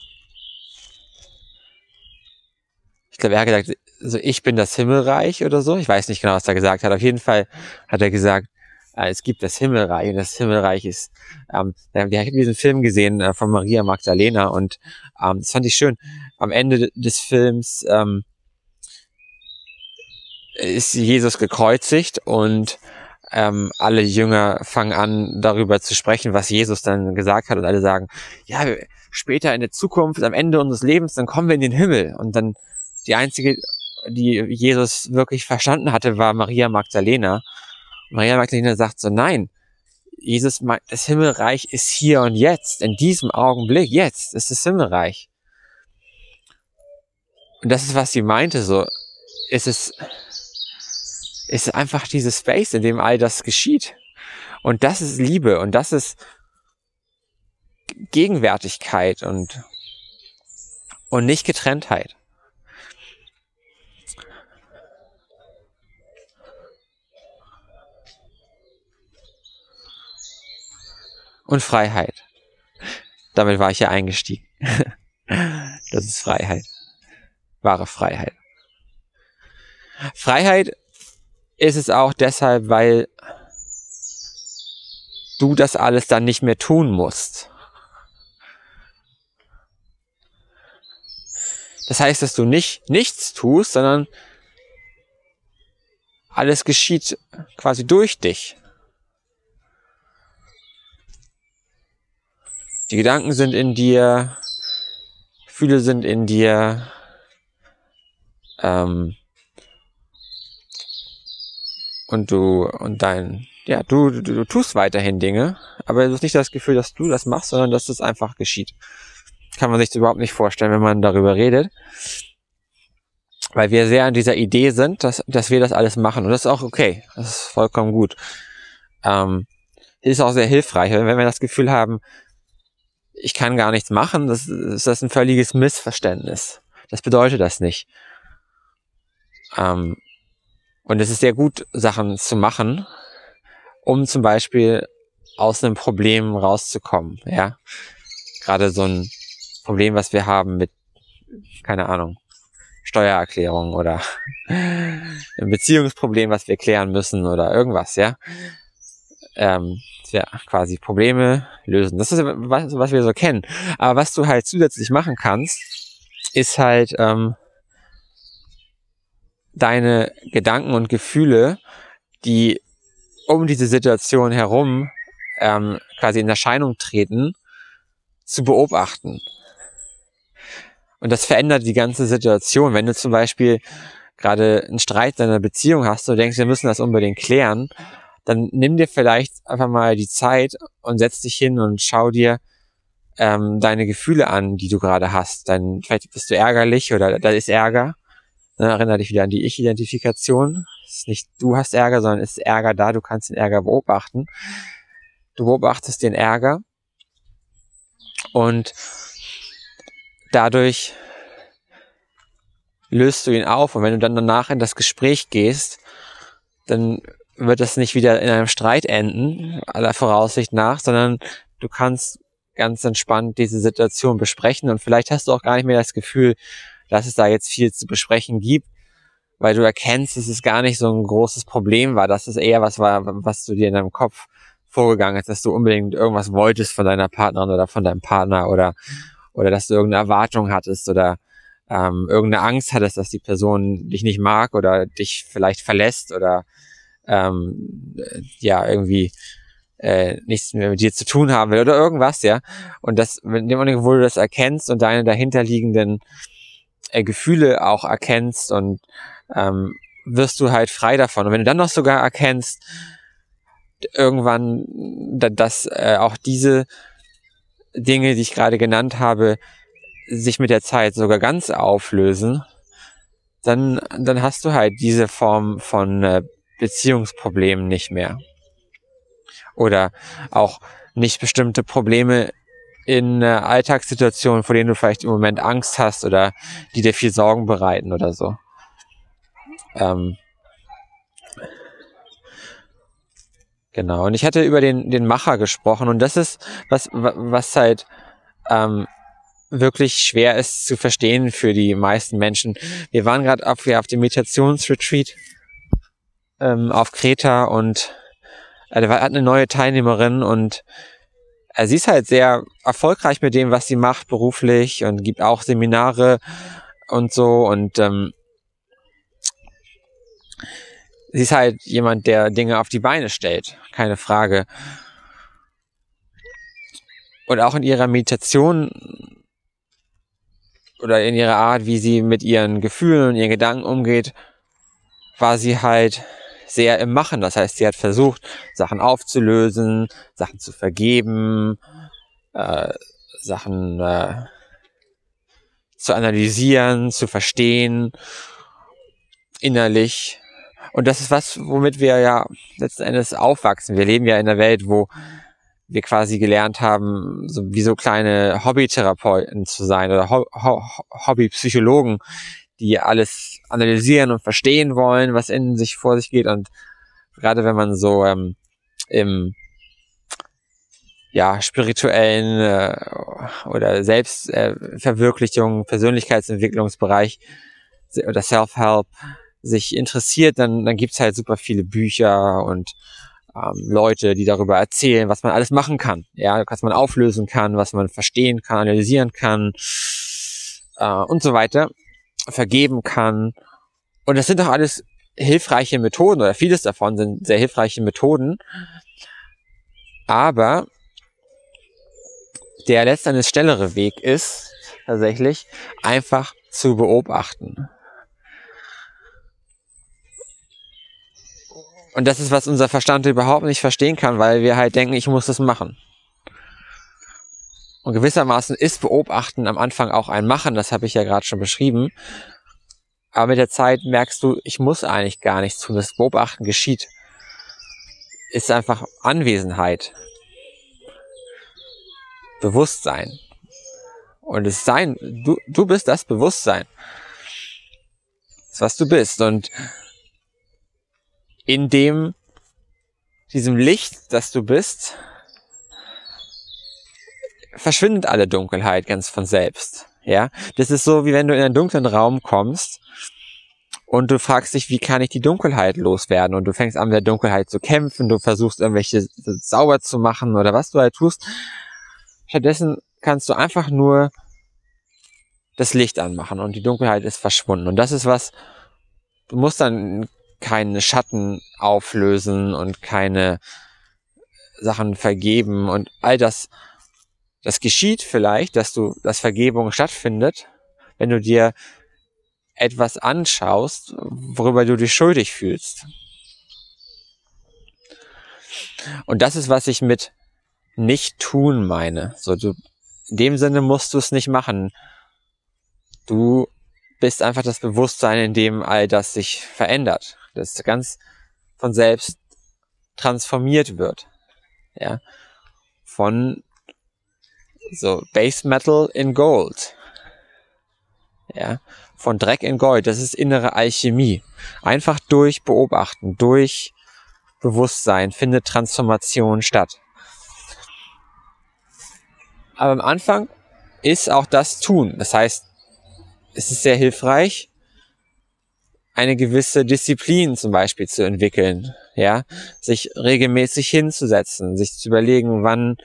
ich glaube, er hat gesagt, so ich bin das Himmelreich oder so. Ich weiß nicht genau, was er gesagt hat. Auf jeden Fall hat er gesagt, äh, es gibt das Himmelreich und das Himmelreich ist, ähm, ich habe diesen Film gesehen äh, von Maria Magdalena und ähm, das fand ich schön. Am Ende des Films ähm, ist Jesus gekreuzigt und ähm, alle Jünger fangen an, darüber zu sprechen, was Jesus dann gesagt hat und alle sagen, ja, später in der Zukunft, am Ende unseres Lebens, dann kommen wir in den Himmel und dann die einzige die Jesus wirklich verstanden hatte, war Maria Magdalena. Maria Magdalena sagt so, nein, Jesus, das Himmelreich ist hier und jetzt, in diesem Augenblick, jetzt ist das Himmelreich. Und das ist, was sie meinte, so, ist es, ist einfach dieses Space, in dem all das geschieht. Und das ist Liebe und das ist Gegenwärtigkeit und und nicht Getrenntheit. Und Freiheit. Damit war ich ja eingestiegen. das ist Freiheit. Wahre Freiheit. Freiheit ist es auch deshalb, weil du das alles dann nicht mehr tun musst. Das heißt, dass du nicht nichts tust, sondern alles geschieht quasi durch dich. Die Gedanken sind in dir, Gefühle sind in dir, ähm, und du und dein, ja, du, du, du tust weiterhin Dinge, aber du hast nicht das Gefühl, dass du das machst, sondern dass es einfach geschieht. Kann man sich überhaupt nicht vorstellen, wenn man darüber redet. Weil wir sehr an dieser Idee sind, dass, dass wir das alles machen. Und das ist auch okay. Das ist vollkommen gut. Ähm, ist auch sehr hilfreich, wenn wir das Gefühl haben, ich kann gar nichts machen, das ist das ein völliges Missverständnis. Das bedeutet das nicht. Ähm, und es ist sehr gut, Sachen zu machen, um zum Beispiel aus einem Problem rauszukommen. Ja, gerade so ein Problem, was wir haben mit, keine Ahnung, Steuererklärung oder ein Beziehungsproblem, was wir klären müssen oder irgendwas, ja. Ähm, ja, quasi Probleme lösen. Das ist was, was wir so kennen. Aber was du halt zusätzlich machen kannst, ist halt ähm, deine Gedanken und Gefühle, die um diese Situation herum ähm, quasi in Erscheinung treten, zu beobachten. Und das verändert die ganze Situation. Wenn du zum Beispiel gerade einen Streit in deiner Beziehung hast und denkst, wir müssen das unbedingt klären, dann nimm dir vielleicht einfach mal die Zeit und setz dich hin und schau dir ähm, deine Gefühle an, die du gerade hast. Dann vielleicht bist du ärgerlich oder da ist Ärger. Dann erinnere dich wieder an die Ich-Identifikation. Es ist nicht du hast Ärger, sondern ist Ärger da. Du kannst den Ärger beobachten. Du beobachtest den Ärger und dadurch löst du ihn auf. Und wenn du dann danach in das Gespräch gehst, dann wird das nicht wieder in einem Streit enden, aller Voraussicht nach, sondern du kannst ganz entspannt diese Situation besprechen und vielleicht hast du auch gar nicht mehr das Gefühl, dass es da jetzt viel zu besprechen gibt, weil du erkennst, dass es gar nicht so ein großes Problem war, dass es eher was war, was du dir in deinem Kopf vorgegangen ist, dass du unbedingt irgendwas wolltest von deiner Partnerin oder von deinem Partner oder oder dass du irgendeine Erwartung hattest oder ähm, irgendeine Angst hattest, dass die Person dich nicht mag oder dich vielleicht verlässt oder ähm, ja irgendwie äh, nichts mehr mit dir zu tun haben will oder irgendwas, ja. Und das, in dem Moment, wo du das erkennst und deine dahinterliegenden äh, Gefühle auch erkennst und ähm, wirst du halt frei davon. Und wenn du dann noch sogar erkennst, irgendwann, dass äh, auch diese Dinge, die ich gerade genannt habe, sich mit der Zeit sogar ganz auflösen, dann, dann hast du halt diese Form von äh, Beziehungsproblemen nicht mehr. Oder auch nicht bestimmte Probleme in äh, Alltagssituationen, vor denen du vielleicht im Moment Angst hast oder die dir viel Sorgen bereiten oder so. Ähm, genau. Und ich hatte über den, den Macher gesprochen und das ist was, was halt ähm, wirklich schwer ist zu verstehen für die meisten Menschen. Wir waren gerade auf, ja, auf dem Meditationsretreat ähm, auf Kreta und äh, da hat eine neue Teilnehmerin und äh, sie ist halt sehr erfolgreich mit dem, was sie macht beruflich und gibt auch Seminare und so und ähm, sie ist halt jemand, der Dinge auf die Beine stellt, keine Frage. Und auch in ihrer Meditation oder in ihrer Art, wie sie mit ihren Gefühlen und ihren Gedanken umgeht, war sie halt sehr im Machen. Das heißt, sie hat versucht, Sachen aufzulösen, Sachen zu vergeben, äh, Sachen äh, zu analysieren, zu verstehen, innerlich. Und das ist was, womit wir ja letzten Endes aufwachsen. Wir leben ja in einer Welt, wo wir quasi gelernt haben, so wie so kleine Hobbytherapeuten zu sein oder Ho Ho Hobbypsychologen, die alles analysieren und verstehen wollen, was in sich vor sich geht. Und gerade wenn man so ähm, im ja, spirituellen äh, oder Selbstverwirklichung, äh, Persönlichkeitsentwicklungsbereich oder Self-Help sich interessiert, dann, dann gibt's halt super viele Bücher und ähm, Leute, die darüber erzählen, was man alles machen kann, ja, was man auflösen kann, was man verstehen kann, analysieren kann äh, und so weiter, vergeben kann. Und das sind doch alles hilfreiche Methoden oder vieles davon sind sehr hilfreiche Methoden. Aber der letztendlich schnellere Weg ist tatsächlich einfach zu beobachten. Und das ist, was unser Verstand überhaupt nicht verstehen kann, weil wir halt denken, ich muss das machen. Und gewissermaßen ist Beobachten am Anfang auch ein Machen, das habe ich ja gerade schon beschrieben. Aber mit der Zeit merkst du, ich muss eigentlich gar nichts tun. Das Beobachten geschieht. Ist einfach Anwesenheit. Bewusstsein. Und es Sein, du, du bist das Bewusstsein. Das, was du bist. Und in dem, diesem Licht, das du bist, verschwindet alle Dunkelheit ganz von selbst. Ja, das ist so, wie wenn du in einen dunklen Raum kommst und du fragst dich, wie kann ich die Dunkelheit loswerden? Und du fängst an, mit der Dunkelheit zu kämpfen, du versuchst irgendwelche sauber zu machen oder was du halt tust. Stattdessen kannst du einfach nur das Licht anmachen und die Dunkelheit ist verschwunden. Und das ist was, du musst dann keine Schatten auflösen und keine Sachen vergeben und all das, das geschieht vielleicht, dass du, dass Vergebung stattfindet, wenn du dir etwas anschaust, worüber du dich schuldig fühlst. Und das ist, was ich mit nicht tun meine. So, du, in dem Sinne musst du es nicht machen. Du bist einfach das Bewusstsein, in dem all das sich verändert das ganz von selbst transformiert wird. Ja. Von so Base Metal in Gold. Ja. Von Dreck in Gold. Das ist innere Alchemie. Einfach durch Beobachten, durch Bewusstsein findet Transformation statt. Aber am Anfang ist auch das Tun. Das heißt, es ist sehr hilfreich, eine gewisse Disziplin zum Beispiel zu entwickeln, ja, sich regelmäßig hinzusetzen, sich zu überlegen, wann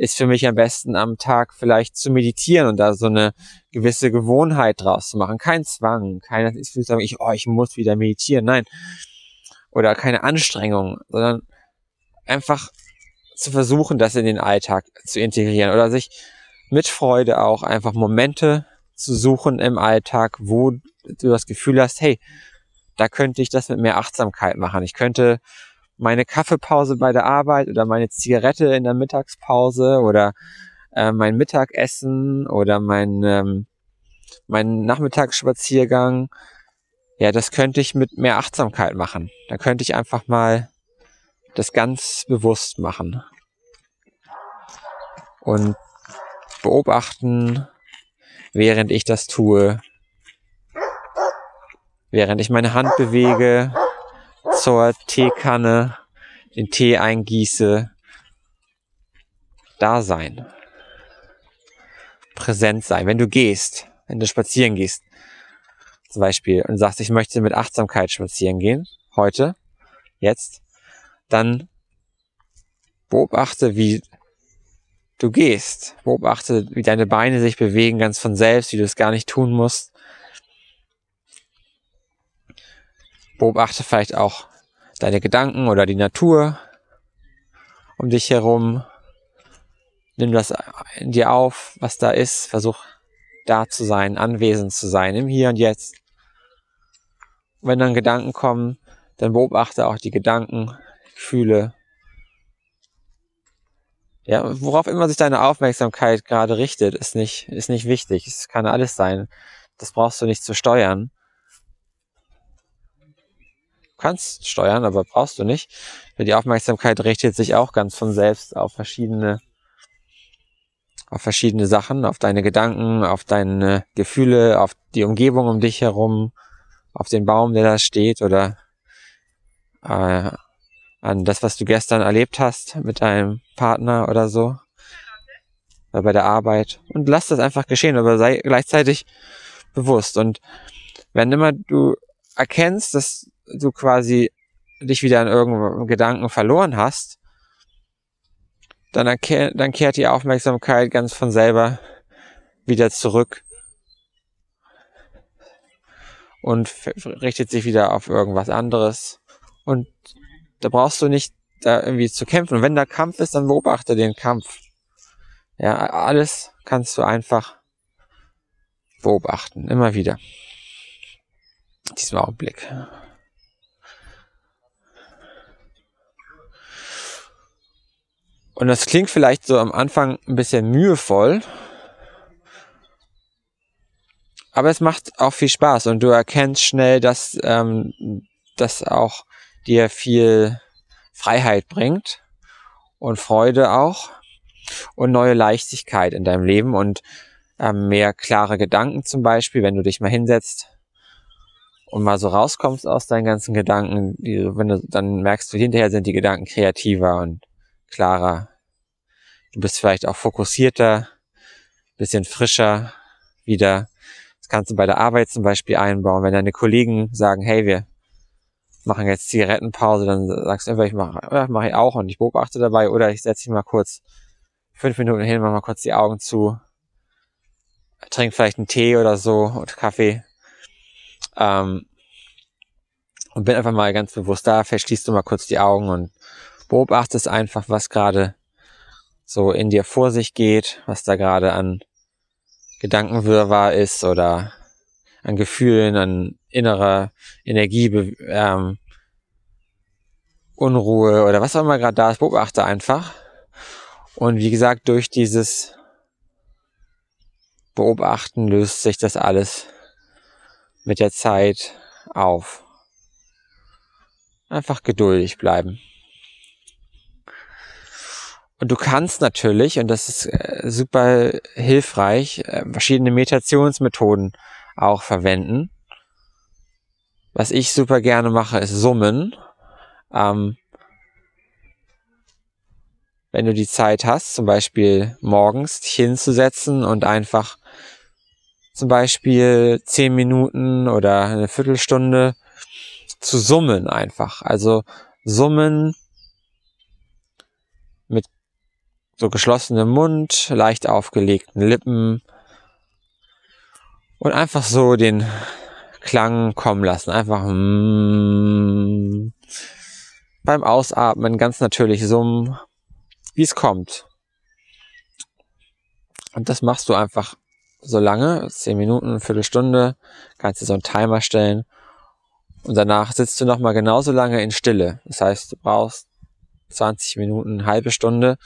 ist für mich am besten am Tag vielleicht zu meditieren und da so eine gewisse Gewohnheit draus zu machen. Kein Zwang, keine, ich will sagen, ich, oh, ich muss wieder meditieren, nein. Oder keine Anstrengung, sondern einfach zu versuchen, das in den Alltag zu integrieren oder sich mit Freude auch einfach Momente zu suchen im Alltag, wo du das Gefühl hast, hey, da könnte ich das mit mehr Achtsamkeit machen. Ich könnte meine Kaffeepause bei der Arbeit oder meine Zigarette in der Mittagspause oder äh, mein Mittagessen oder mein, ähm, mein Nachmittagsspaziergang, ja, das könnte ich mit mehr Achtsamkeit machen. Da könnte ich einfach mal das ganz bewusst machen. Und beobachten, während ich das tue, während ich meine Hand bewege, zur Teekanne, den Tee eingieße, da sein. Präsent sein. Wenn du gehst, wenn du spazieren gehst, zum Beispiel, und sagst, ich möchte mit Achtsamkeit spazieren gehen, heute, jetzt, dann beobachte, wie du gehst. Beobachte, wie deine Beine sich bewegen ganz von selbst, wie du es gar nicht tun musst. Beobachte vielleicht auch deine Gedanken oder die Natur um dich herum. Nimm das in dir auf, was da ist. Versuch da zu sein, anwesend zu sein, im Hier und Jetzt. Wenn dann Gedanken kommen, dann beobachte auch die Gedanken, Gefühle. Ja, worauf immer sich deine Aufmerksamkeit gerade richtet, ist nicht, ist nicht wichtig. Es kann alles sein. Das brauchst du nicht zu steuern. Kannst steuern, aber brauchst du nicht. Die Aufmerksamkeit richtet sich auch ganz von selbst auf verschiedene, auf verschiedene Sachen, auf deine Gedanken, auf deine Gefühle, auf die Umgebung um dich herum, auf den Baum, der da steht oder äh, an das, was du gestern erlebt hast mit deinem Partner oder so. Oder bei der Arbeit. Und lass das einfach geschehen, aber sei gleichzeitig bewusst. Und wenn immer du erkennst, dass du quasi dich wieder in irgendeinem Gedanken verloren hast, dann, dann kehrt die Aufmerksamkeit ganz von selber wieder zurück und richtet sich wieder auf irgendwas anderes. Und da brauchst du nicht da irgendwie zu kämpfen. Und wenn da Kampf ist, dann beobachte den Kampf. Ja, alles kannst du einfach beobachten, immer wieder. In diesem Augenblick. Und das klingt vielleicht so am Anfang ein bisschen mühevoll, aber es macht auch viel Spaß und du erkennst schnell, dass ähm, das auch dir viel Freiheit bringt und Freude auch und neue Leichtigkeit in deinem Leben und ähm, mehr klare Gedanken zum Beispiel, wenn du dich mal hinsetzt und mal so rauskommst aus deinen ganzen Gedanken, die, wenn du dann merkst du hinterher sind die Gedanken kreativer und klarer. Du bist vielleicht auch fokussierter, bisschen frischer wieder. Das kannst du bei der Arbeit zum Beispiel einbauen. Wenn deine Kollegen sagen, hey, wir machen jetzt Zigarettenpause, dann sagst du einfach, ich mache ja, mach ich auch und ich beobachte dabei oder ich setze mich mal kurz fünf Minuten hin, mach mal kurz die Augen zu, trink vielleicht einen Tee oder so und Kaffee ähm, und bin einfach mal ganz bewusst da, verschließt du mal kurz die Augen und beobachtest einfach, was gerade so in dir vor sich geht, was da gerade an Gedankenwirrwarr ist oder an Gefühlen, an innerer Energie, ähm, Unruhe oder was auch immer gerade da ist, beobachte einfach. Und wie gesagt, durch dieses Beobachten löst sich das alles mit der Zeit auf. Einfach geduldig bleiben. Und du kannst natürlich, und das ist äh, super hilfreich, äh, verschiedene Meditationsmethoden auch verwenden. Was ich super gerne mache, ist Summen. Ähm, wenn du die Zeit hast, zum Beispiel morgens dich hinzusetzen und einfach zum Beispiel zehn Minuten oder eine Viertelstunde zu summen einfach. Also summen mit so geschlossenem Mund, leicht aufgelegten Lippen und einfach so den Klang kommen lassen. Einfach mm, beim Ausatmen ganz natürlich summen, wie es kommt. Und das machst du einfach so lange, zehn Minuten, eine Viertelstunde, kannst du so einen Timer stellen und danach sitzt du nochmal genauso lange in Stille. Das heißt, du brauchst 20 Minuten, eine halbe Stunde.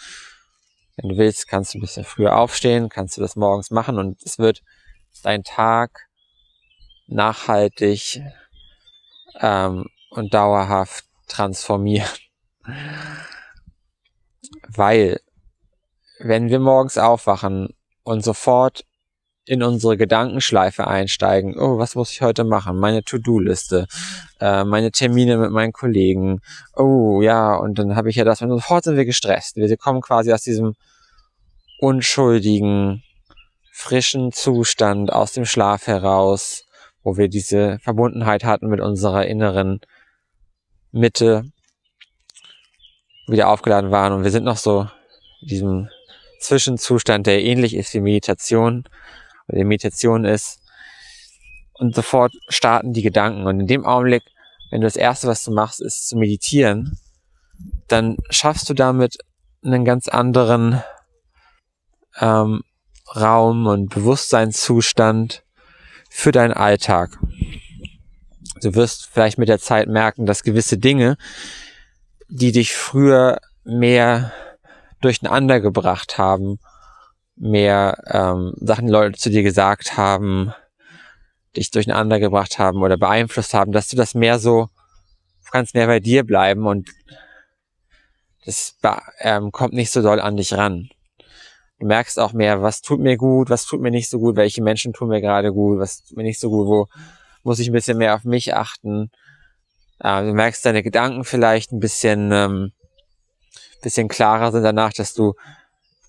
Wenn du willst, kannst du ein bisschen früher aufstehen, kannst du das morgens machen und es wird dein Tag nachhaltig ähm, und dauerhaft transformieren. Weil, wenn wir morgens aufwachen und sofort in unsere Gedankenschleife einsteigen. Oh, was muss ich heute machen? Meine To-Do-Liste, äh, meine Termine mit meinen Kollegen. Oh, ja, und dann habe ich ja das. Und sofort sind wir gestresst. Wir kommen quasi aus diesem unschuldigen, frischen Zustand aus dem Schlaf heraus, wo wir diese Verbundenheit hatten mit unserer inneren Mitte, wieder aufgeladen waren. Und wir sind noch so in diesem Zwischenzustand, der ähnlich ist wie Meditation oder die Meditation ist. Und sofort starten die Gedanken. Und in dem Augenblick, wenn du das Erste, was du machst, ist zu meditieren, dann schaffst du damit einen ganz anderen ähm, Raum und Bewusstseinszustand für deinen Alltag. Du wirst vielleicht mit der Zeit merken, dass gewisse Dinge, die dich früher mehr durcheinander gebracht haben mehr ähm, Sachen, Leute zu dir gesagt haben, dich durcheinander gebracht haben oder beeinflusst haben, dass du das mehr so kannst mehr bei dir bleiben und das ähm, kommt nicht so doll an dich ran. Du merkst auch mehr, was tut mir gut, was tut mir nicht so gut, welche Menschen tun mir gerade gut, was tut mir nicht so gut, wo muss ich ein bisschen mehr auf mich achten. Äh, du merkst deine Gedanken vielleicht ein bisschen, ähm, bisschen klarer sind danach, dass du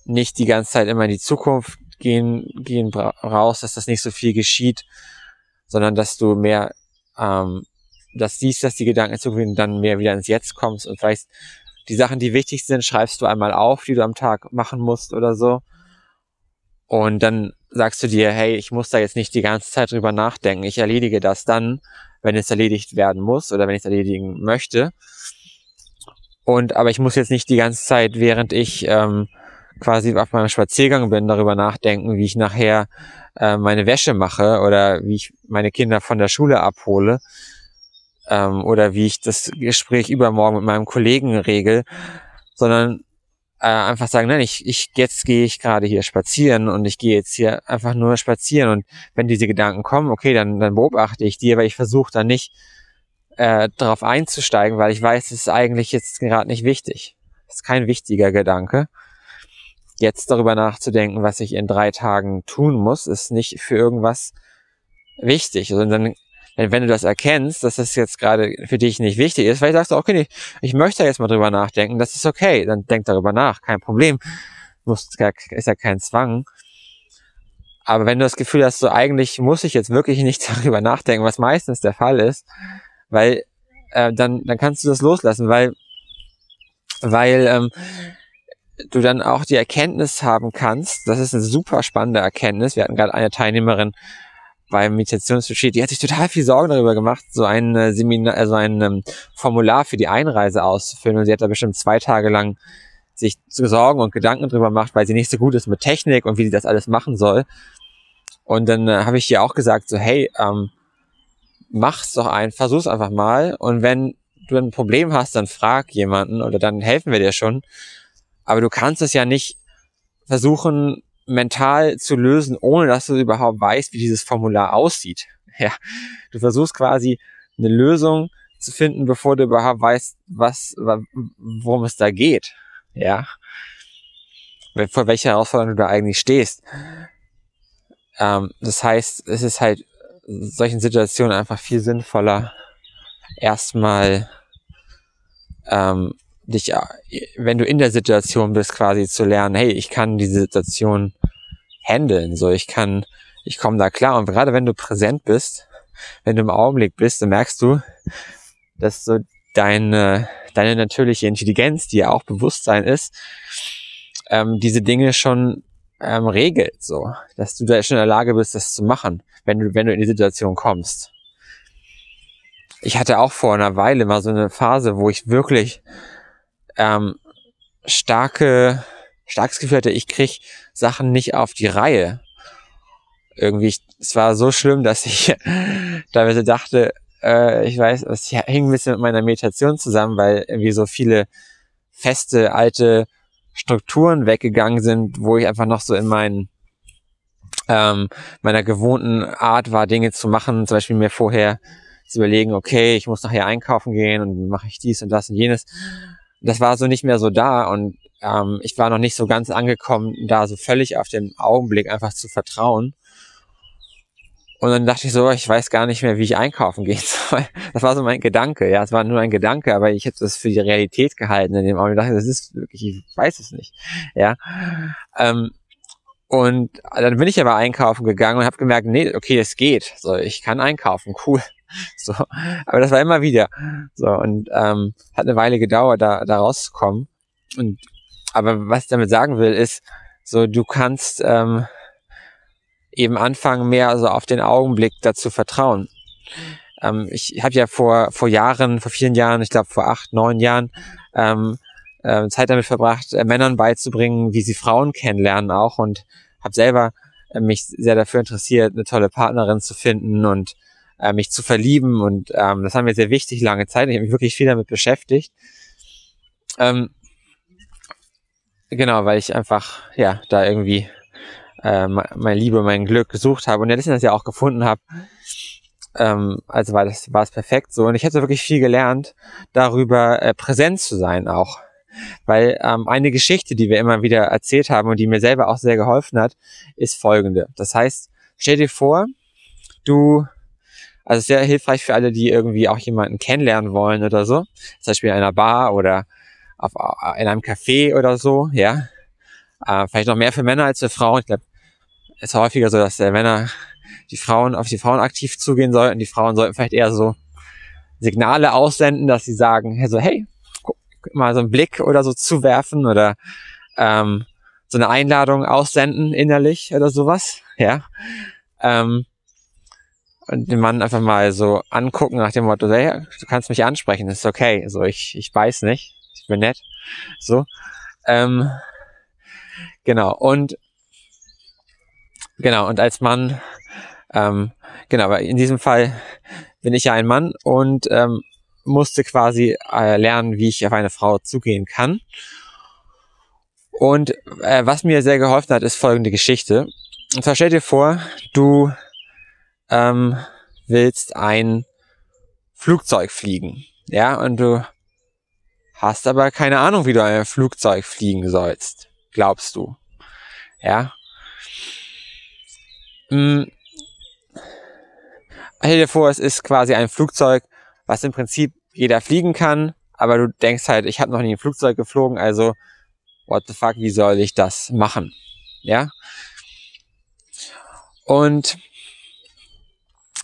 nicht die ganze Zeit immer in die Zukunft gehen, gehen raus, dass das nicht so viel geschieht, sondern dass du mehr ähm, das siehst, dass die Gedanken zugehen, dann mehr wieder ins Jetzt kommst und vielleicht die Sachen, die wichtig sind, schreibst du einmal auf, die du am Tag machen musst oder so. Und dann sagst du dir, hey, ich muss da jetzt nicht die ganze Zeit drüber nachdenken. Ich erledige das dann, wenn es erledigt werden muss oder wenn ich es erledigen möchte. Und aber ich muss jetzt nicht die ganze Zeit, während ich ähm, quasi auf meinem Spaziergang bin, darüber nachdenken, wie ich nachher äh, meine Wäsche mache oder wie ich meine Kinder von der Schule abhole ähm, oder wie ich das Gespräch übermorgen mit meinem Kollegen regel, sondern äh, einfach sagen, nein, ich, ich jetzt gehe ich gerade hier spazieren und ich gehe jetzt hier einfach nur spazieren und wenn diese Gedanken kommen, okay, dann, dann beobachte ich die, aber ich versuche dann nicht äh, darauf einzusteigen, weil ich weiß, es ist eigentlich jetzt gerade nicht wichtig. Es ist kein wichtiger Gedanke jetzt darüber nachzudenken, was ich in drei Tagen tun muss, ist nicht für irgendwas wichtig, sondern wenn du das erkennst, dass das jetzt gerade für dich nicht wichtig ist, vielleicht sagst du, okay, ich möchte jetzt mal drüber nachdenken, das ist okay, dann denk darüber nach, kein Problem, muss, ist ja kein Zwang. Aber wenn du das Gefühl hast, so eigentlich muss ich jetzt wirklich nicht darüber nachdenken, was meistens der Fall ist, weil äh, dann, dann kannst du das loslassen, weil, weil ähm, du dann auch die Erkenntnis haben kannst, das ist eine super spannende Erkenntnis. Wir hatten gerade eine Teilnehmerin beim Meditationsretreat, die hat sich total viel Sorgen darüber gemacht, so ein äh, Seminar, also ein ähm, Formular für die Einreise auszufüllen und sie hat da bestimmt zwei Tage lang sich Sorgen und Gedanken drüber gemacht, weil sie nicht so gut ist mit Technik und wie sie das alles machen soll. Und dann äh, habe ich ihr auch gesagt, so hey, ähm, mach's doch ein, versuch's einfach mal und wenn du ein Problem hast, dann frag jemanden oder dann helfen wir dir schon. Aber du kannst es ja nicht versuchen, mental zu lösen, ohne dass du überhaupt weißt, wie dieses Formular aussieht. Ja, du versuchst quasi eine Lösung zu finden, bevor du überhaupt weißt, was, worum es da geht. Ja, vor welcher Herausforderung du da eigentlich stehst. Ähm, das heißt, es ist halt solchen Situationen einfach viel sinnvoller, erstmal ähm, dich, äh, wenn du in der Situation bist, quasi zu lernen, hey, ich kann diese Situation handeln, so ich kann, ich komme da klar. Und gerade wenn du präsent bist, wenn du im Augenblick bist, dann merkst du, dass so deine, deine natürliche Intelligenz, die ja auch Bewusstsein ist, ähm, diese Dinge schon ähm, regelt, so, dass du da schon in der Lage bist, das zu machen, wenn du, wenn du in die Situation kommst. Ich hatte auch vor einer Weile mal so eine Phase, wo ich wirklich ähm, starke, starkes Gefühl hatte, ich krieg Sachen nicht auf die Reihe. Irgendwie, es war so schlimm, dass ich teilweise dachte, äh, ich weiß, es hing ein bisschen mit meiner Meditation zusammen, weil irgendwie so viele feste, alte Strukturen weggegangen sind, wo ich einfach noch so in meinen ähm, meiner gewohnten Art war, Dinge zu machen, zum Beispiel mir vorher zu überlegen, okay, ich muss nachher einkaufen gehen und mache ich dies und das und jenes das war so nicht mehr so da und ähm, ich war noch nicht so ganz angekommen, da so völlig auf den Augenblick einfach zu vertrauen. Und dann dachte ich so, ich weiß gar nicht mehr, wie ich einkaufen gehen soll. Das war so mein Gedanke. Ja, es war nur ein Gedanke, aber ich hätte das für die Realität gehalten in dem Augenblick. Ich dachte, das ist wirklich, ich weiß es nicht. Ja. Ähm, und dann bin ich aber einkaufen gegangen und habe gemerkt, nee, okay, es geht. So, ich kann einkaufen, cool. So, aber das war immer wieder. So, und ähm, hat eine Weile gedauert, da, da rauszukommen. Und aber was ich damit sagen will, ist, so du kannst ähm, eben anfangen, mehr so auf den Augenblick dazu vertrauen. Ähm, ich habe ja vor vor Jahren, vor vielen Jahren, ich glaube vor acht, neun Jahren, ähm, äh, Zeit damit verbracht, äh, Männern beizubringen, wie sie Frauen kennenlernen auch und habe selber äh, mich sehr dafür interessiert, eine tolle Partnerin zu finden und äh, mich zu verlieben und ähm, das haben wir sehr wichtig lange Zeit. Ich habe mich wirklich viel damit beschäftigt. Ähm, genau, weil ich einfach ja da irgendwie äh, meine Liebe, mein Glück gesucht habe und ja, das ja auch gefunden habe. ähm, also war das war es perfekt so und ich hätte wirklich viel gelernt darüber äh, präsent zu sein auch weil ähm, eine Geschichte die wir immer wieder erzählt haben und die mir selber auch sehr geholfen hat ist folgende das heißt stell dir vor du also sehr hilfreich für alle die irgendwie auch jemanden kennenlernen wollen oder so zum Beispiel in einer Bar oder auf, in einem Café oder so ja äh, vielleicht noch mehr für Männer als für Frauen ich glaube es ist häufiger so dass äh, Männer die Frauen auf die Frauen aktiv zugehen sollten. Die Frauen sollten vielleicht eher so Signale aussenden, dass sie sagen, so hey, guck, mal so einen Blick oder so zuwerfen oder ähm, so eine Einladung aussenden innerlich oder sowas, ja. Ähm, den Mann einfach mal so angucken nach dem Motto, hey, du kannst mich ansprechen, ist okay. So, ich, ich weiß nicht, ich bin nett. So. Ähm, genau. Und genau, und als Mann ähm, genau, aber in diesem Fall bin ich ja ein Mann und ähm, musste quasi äh, lernen, wie ich auf eine Frau zugehen kann. Und äh, was mir sehr geholfen hat, ist folgende Geschichte. Und zwar stell dir vor, du ähm, willst ein Flugzeug fliegen. Ja, und du hast aber keine Ahnung, wie du ein Flugzeug fliegen sollst. Glaubst du. Ja. Hm, stell dir vor, es ist quasi ein Flugzeug, was im Prinzip jeder fliegen kann, aber du denkst halt, ich habe noch nie ein Flugzeug geflogen, also what the fuck, wie soll ich das machen? Ja? Und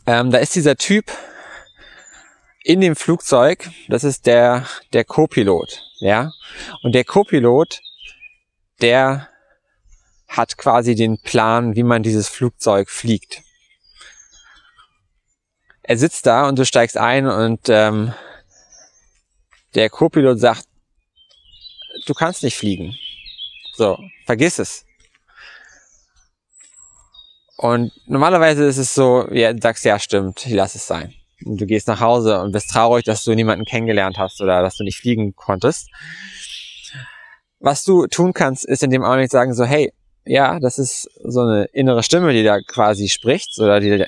ähm, da ist dieser Typ in dem Flugzeug, das ist der, der Co-Pilot, ja? Und der Co-Pilot, der hat quasi den Plan, wie man dieses Flugzeug fliegt er sitzt da und du steigst ein und ähm, der Co-Pilot sagt, du kannst nicht fliegen. So, vergiss es. Und normalerweise ist es so, ja, du sagst, ja, stimmt, ich lass es sein. Und du gehst nach Hause und bist traurig, dass du niemanden kennengelernt hast oder dass du nicht fliegen konntest. Was du tun kannst, ist in dem Augenblick sagen so, hey, ja, das ist so eine innere Stimme, die da quasi spricht, oder die,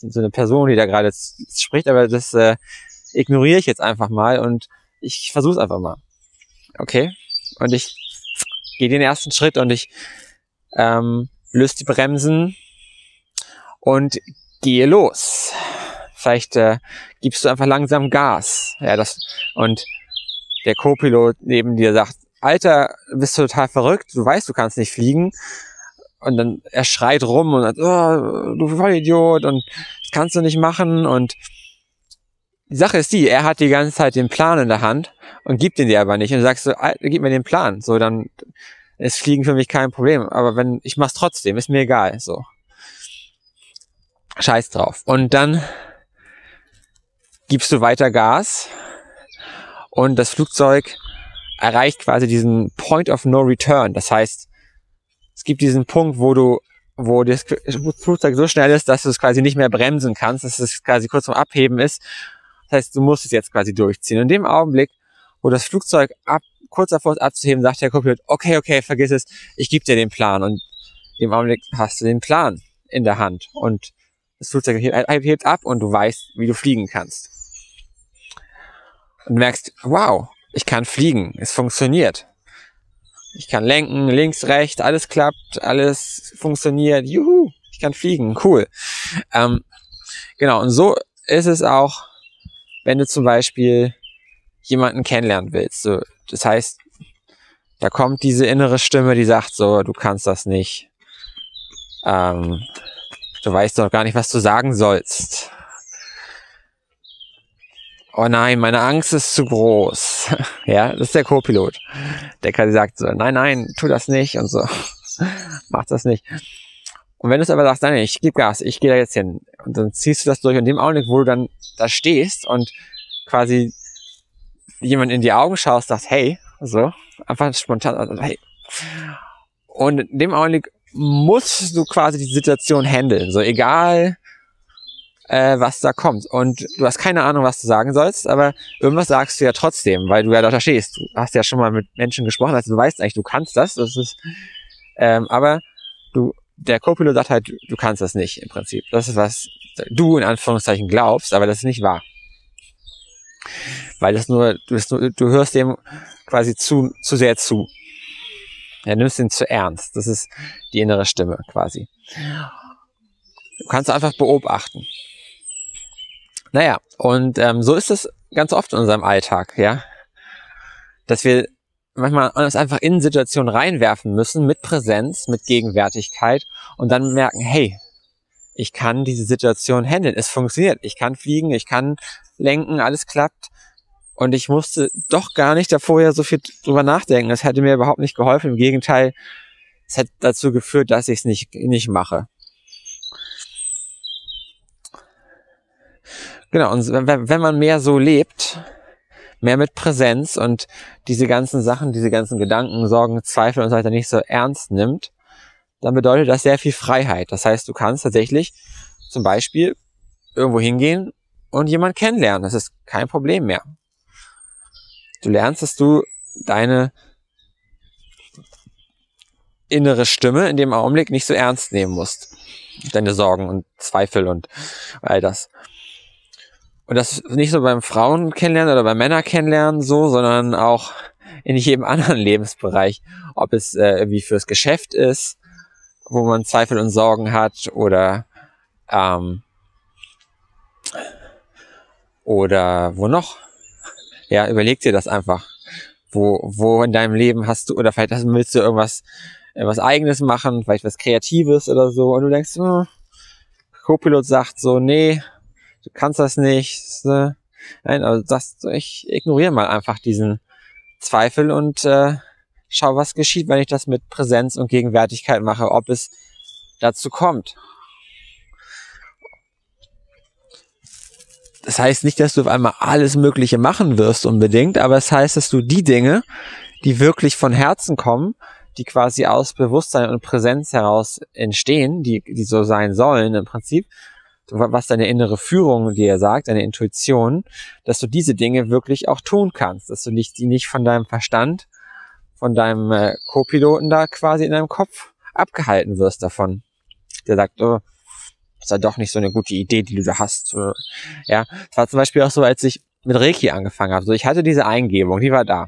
so eine Person, die da gerade spricht, aber das äh, ignoriere ich jetzt einfach mal und ich versuche es einfach mal. Okay? Und ich gehe den ersten Schritt und ich ähm, löse die Bremsen und gehe los. Vielleicht äh, gibst du einfach langsam Gas. Ja, das und der Co-Pilot neben dir sagt, Alter, bist du total verrückt, du weißt, du kannst nicht fliegen. Und dann er schreit rum und sagt, oh, du Vollidiot und das kannst du nicht machen. Und die Sache ist die, er hat die ganze Zeit den Plan in der Hand und gibt ihn dir aber nicht. Und du sagst so, gib mir den Plan. So, dann ist Fliegen für mich kein Problem. Aber wenn, ich mach's trotzdem, ist mir egal. So. Scheiß drauf. Und dann gibst du weiter Gas und das Flugzeug erreicht quasi diesen Point of No Return. Das heißt, es gibt diesen Punkt, wo du, wo das Flugzeug so schnell ist, dass du es quasi nicht mehr bremsen kannst, dass es quasi kurz vorm Abheben ist. Das heißt, du musst es jetzt quasi durchziehen. In dem Augenblick, wo das Flugzeug ab, kurz davor ist abzuheben, sagt der Copilot, okay, okay, vergiss es, ich gebe dir den Plan. Und im Augenblick hast du den Plan in der Hand. Und das Flugzeug hebt ab und du weißt, wie du fliegen kannst. Und du merkst, wow, ich kann fliegen, es funktioniert. Ich kann lenken, links, rechts, alles klappt, alles funktioniert. Juhu, ich kann fliegen, cool. Ähm, genau, und so ist es auch, wenn du zum Beispiel jemanden kennenlernen willst. So, das heißt, da kommt diese innere Stimme, die sagt so, du kannst das nicht. Ähm, du weißt doch gar nicht, was du sagen sollst oh nein, meine Angst ist zu groß. ja, das ist der Co-Pilot. Der quasi sagt so, nein, nein, tu das nicht und so. Mach das nicht. Und wenn du es aber sagst, nein, ich gebe Gas, ich gehe da jetzt hin. Und dann ziehst du das durch. Und in dem Augenblick, wo du dann da stehst und quasi jemand in die Augen schaust, sagst, hey, so, einfach spontan, also, hey. Und in dem Augenblick musst du quasi die Situation handeln. So, egal, äh, was da kommt. Und du hast keine Ahnung, was du sagen sollst, aber irgendwas sagst du ja trotzdem, weil du ja da stehst. Du hast ja schon mal mit Menschen gesprochen, also du weißt eigentlich, du kannst das. Das ist, ähm, aber du der Co-Pilot sagt halt, du kannst das nicht im Prinzip. Das ist was du in Anführungszeichen glaubst, aber das ist nicht wahr. Weil das nur, du, bist nur, du hörst dem quasi zu, zu sehr zu. Ja, nimmst ihn zu ernst. Das ist die innere Stimme quasi. Du kannst einfach beobachten. Naja, und ähm, so ist es ganz oft in unserem Alltag, ja. Dass wir manchmal uns einfach in Situationen reinwerfen müssen mit Präsenz, mit Gegenwärtigkeit und dann merken, hey, ich kann diese Situation handeln. Es funktioniert. Ich kann fliegen, ich kann lenken, alles klappt. Und ich musste doch gar nicht da vorher so viel drüber nachdenken. Es hätte mir überhaupt nicht geholfen. Im Gegenteil, es hätte dazu geführt, dass ich es nicht, nicht mache. Genau, und wenn, wenn man mehr so lebt, mehr mit Präsenz und diese ganzen Sachen, diese ganzen Gedanken, Sorgen, Zweifel und so weiter nicht so ernst nimmt, dann bedeutet das sehr viel Freiheit. Das heißt, du kannst tatsächlich zum Beispiel irgendwo hingehen und jemand kennenlernen. Das ist kein Problem mehr. Du lernst, dass du deine innere Stimme in dem Augenblick nicht so ernst nehmen musst. Deine Sorgen und Zweifel und all das. Und das nicht so beim Frauen kennenlernen oder beim Männer kennenlernen so, sondern auch in jedem anderen Lebensbereich. Ob es äh, irgendwie fürs Geschäft ist, wo man Zweifel und Sorgen hat oder ähm, oder wo noch? Ja, überleg dir das einfach. Wo, wo in deinem Leben hast du, oder vielleicht willst du irgendwas, was eigenes machen, vielleicht was Kreatives oder so, und du denkst, hm, Co-Pilot sagt so, nee, du kannst das nicht. Ne? Nein, aber das, ich ignoriere mal einfach diesen Zweifel und äh, schau, was geschieht, wenn ich das mit Präsenz und Gegenwärtigkeit mache, ob es dazu kommt. Das heißt nicht, dass du auf einmal alles Mögliche machen wirst unbedingt, aber es heißt, dass du die Dinge, die wirklich von Herzen kommen, die quasi aus Bewusstsein und Präsenz heraus entstehen, die, die so sein sollen im Prinzip, was deine innere Führung dir sagt, deine Intuition, dass du diese Dinge wirklich auch tun kannst, dass du nicht, die nicht von deinem Verstand von deinem äh, Co-Piloten da quasi in deinem Kopf abgehalten wirst davon. Der sagt, oh, ist ja doch nicht so eine gute Idee, die du da hast. Ja, es war zum Beispiel auch so, als ich mit Reiki angefangen habe. So, ich hatte diese Eingebung, die war da.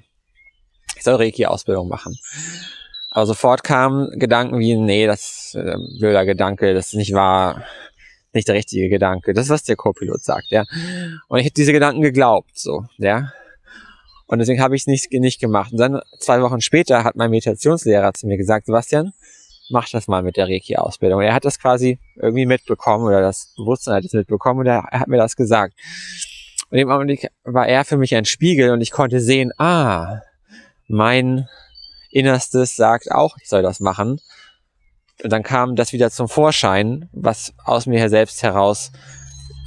Ich soll Reiki-Ausbildung machen. Aber sofort kamen Gedanken wie, nee, das ist äh, blöder Gedanke, das ist nicht wahr, nicht der richtige Gedanke. Das ist, was der Co-Pilot sagt, ja. Und ich hätte diese Gedanken geglaubt, so, ja. Und deswegen habe ich es nicht, nicht gemacht. Und dann zwei Wochen später hat mein Meditationslehrer zu mir gesagt, Sebastian, mach das mal mit der Reiki-Ausbildung. Er hat das quasi irgendwie mitbekommen oder das Bewusstsein hat es mitbekommen und er, hat mir das gesagt. Und im Augenblick war er für mich ein Spiegel und ich konnte sehen, ah, mein Innerstes sagt auch, ich soll das machen. Und dann kam das wieder zum Vorschein, was aus mir selbst heraus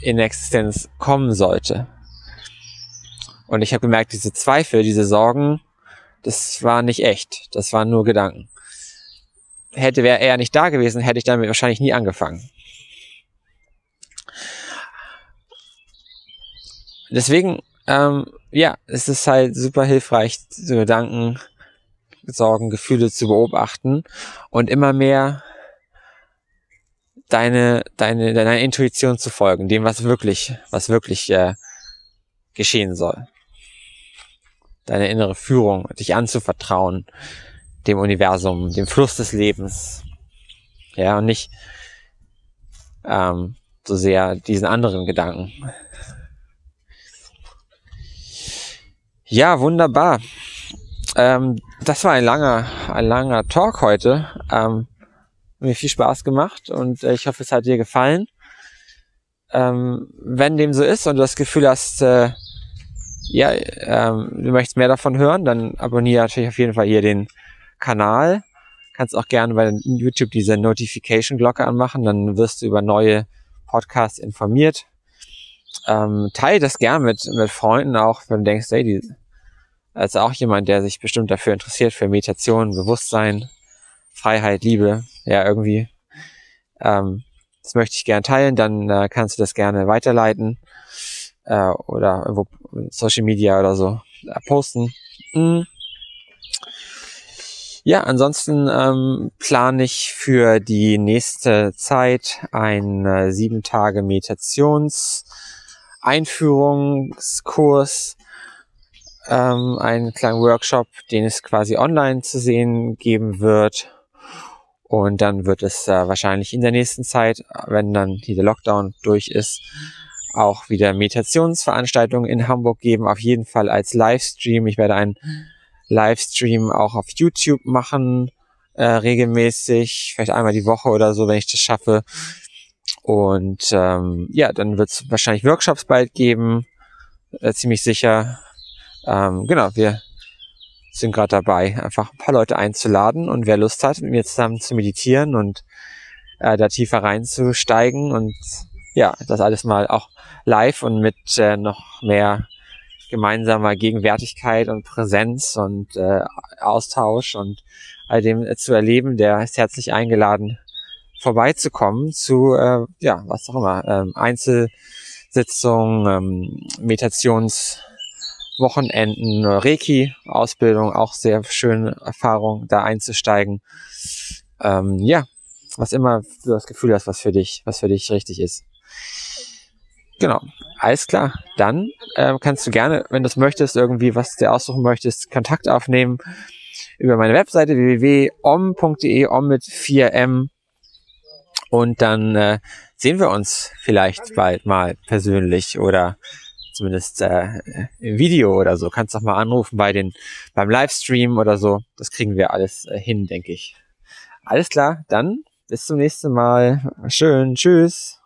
in Existenz kommen sollte. Und ich habe gemerkt, diese Zweifel, diese Sorgen, das war nicht echt. Das waren nur Gedanken. Hätte wäre er nicht da gewesen, hätte ich damit wahrscheinlich nie angefangen. Deswegen, ähm, ja, es ist halt super hilfreich, so Gedanken, Sorgen, Gefühle zu beobachten und immer mehr deine, deine, deiner Intuition zu folgen, dem, was wirklich, was wirklich äh, geschehen soll deine innere Führung, dich anzuvertrauen, dem Universum, dem Fluss des Lebens. Ja, und nicht ähm, so sehr diesen anderen Gedanken. Ja, wunderbar. Ähm, das war ein langer, ein langer Talk heute. Ähm, mir viel Spaß gemacht und äh, ich hoffe, es hat dir gefallen. Ähm, wenn dem so ist und du das Gefühl hast, äh, ja, ähm, du möchtest mehr davon hören, dann abonniere natürlich auf jeden Fall hier den Kanal. Kannst auch gerne bei YouTube diese Notification-Glocke anmachen, dann wirst du über neue Podcasts informiert. Ähm, teile das gern mit, mit Freunden auch, wenn du denkst, hey, die, als auch jemand, der sich bestimmt dafür interessiert, für Meditation, Bewusstsein, Freiheit, Liebe, ja, irgendwie. Ähm, das möchte ich gern teilen, dann äh, kannst du das gerne weiterleiten äh, oder irgendwo Social Media oder so äh, posten. Mhm. Ja, ansonsten ähm, plane ich für die nächste Zeit einen äh, sieben Tage Meditations Einführungskurs, ähm, einen kleinen Workshop, den es quasi online zu sehen geben wird. Und dann wird es äh, wahrscheinlich in der nächsten Zeit, wenn dann dieser Lockdown durch ist, auch wieder Meditationsveranstaltungen in Hamburg geben. Auf jeden Fall als Livestream. Ich werde einen Livestream auch auf YouTube machen, äh, regelmäßig, vielleicht einmal die Woche oder so, wenn ich das schaffe. Und ähm, ja, dann wird es wahrscheinlich Workshops bald geben, äh, ziemlich sicher. Ähm, genau, wir sind gerade dabei, einfach ein paar Leute einzuladen und wer Lust hat, mit mir zusammen zu meditieren und äh, da tiefer reinzusteigen und ja, das alles mal auch live und mit äh, noch mehr gemeinsamer Gegenwärtigkeit und Präsenz und äh, Austausch und all dem äh, zu erleben, der ist herzlich eingeladen, vorbeizukommen zu, äh, ja, was auch immer, ähm, Einzelsitzungen, ähm, Meditationswochenenden, Reiki-Ausbildung, auch sehr schöne Erfahrung, da einzusteigen. Ähm, ja, was immer du das Gefühl hast, was für dich, was für dich richtig ist. Genau, alles klar. Dann ähm, kannst du gerne, wenn du es möchtest, irgendwie was du aussuchen möchtest, Kontakt aufnehmen über meine Webseite www.om.de, om mit 4m und dann äh, sehen wir uns vielleicht bald mal persönlich oder zumindest äh, im Video oder so. Kannst doch mal anrufen bei den beim Livestream oder so. Das kriegen wir alles äh, hin, denke ich. Alles klar, dann bis zum nächsten Mal. Schön, tschüss.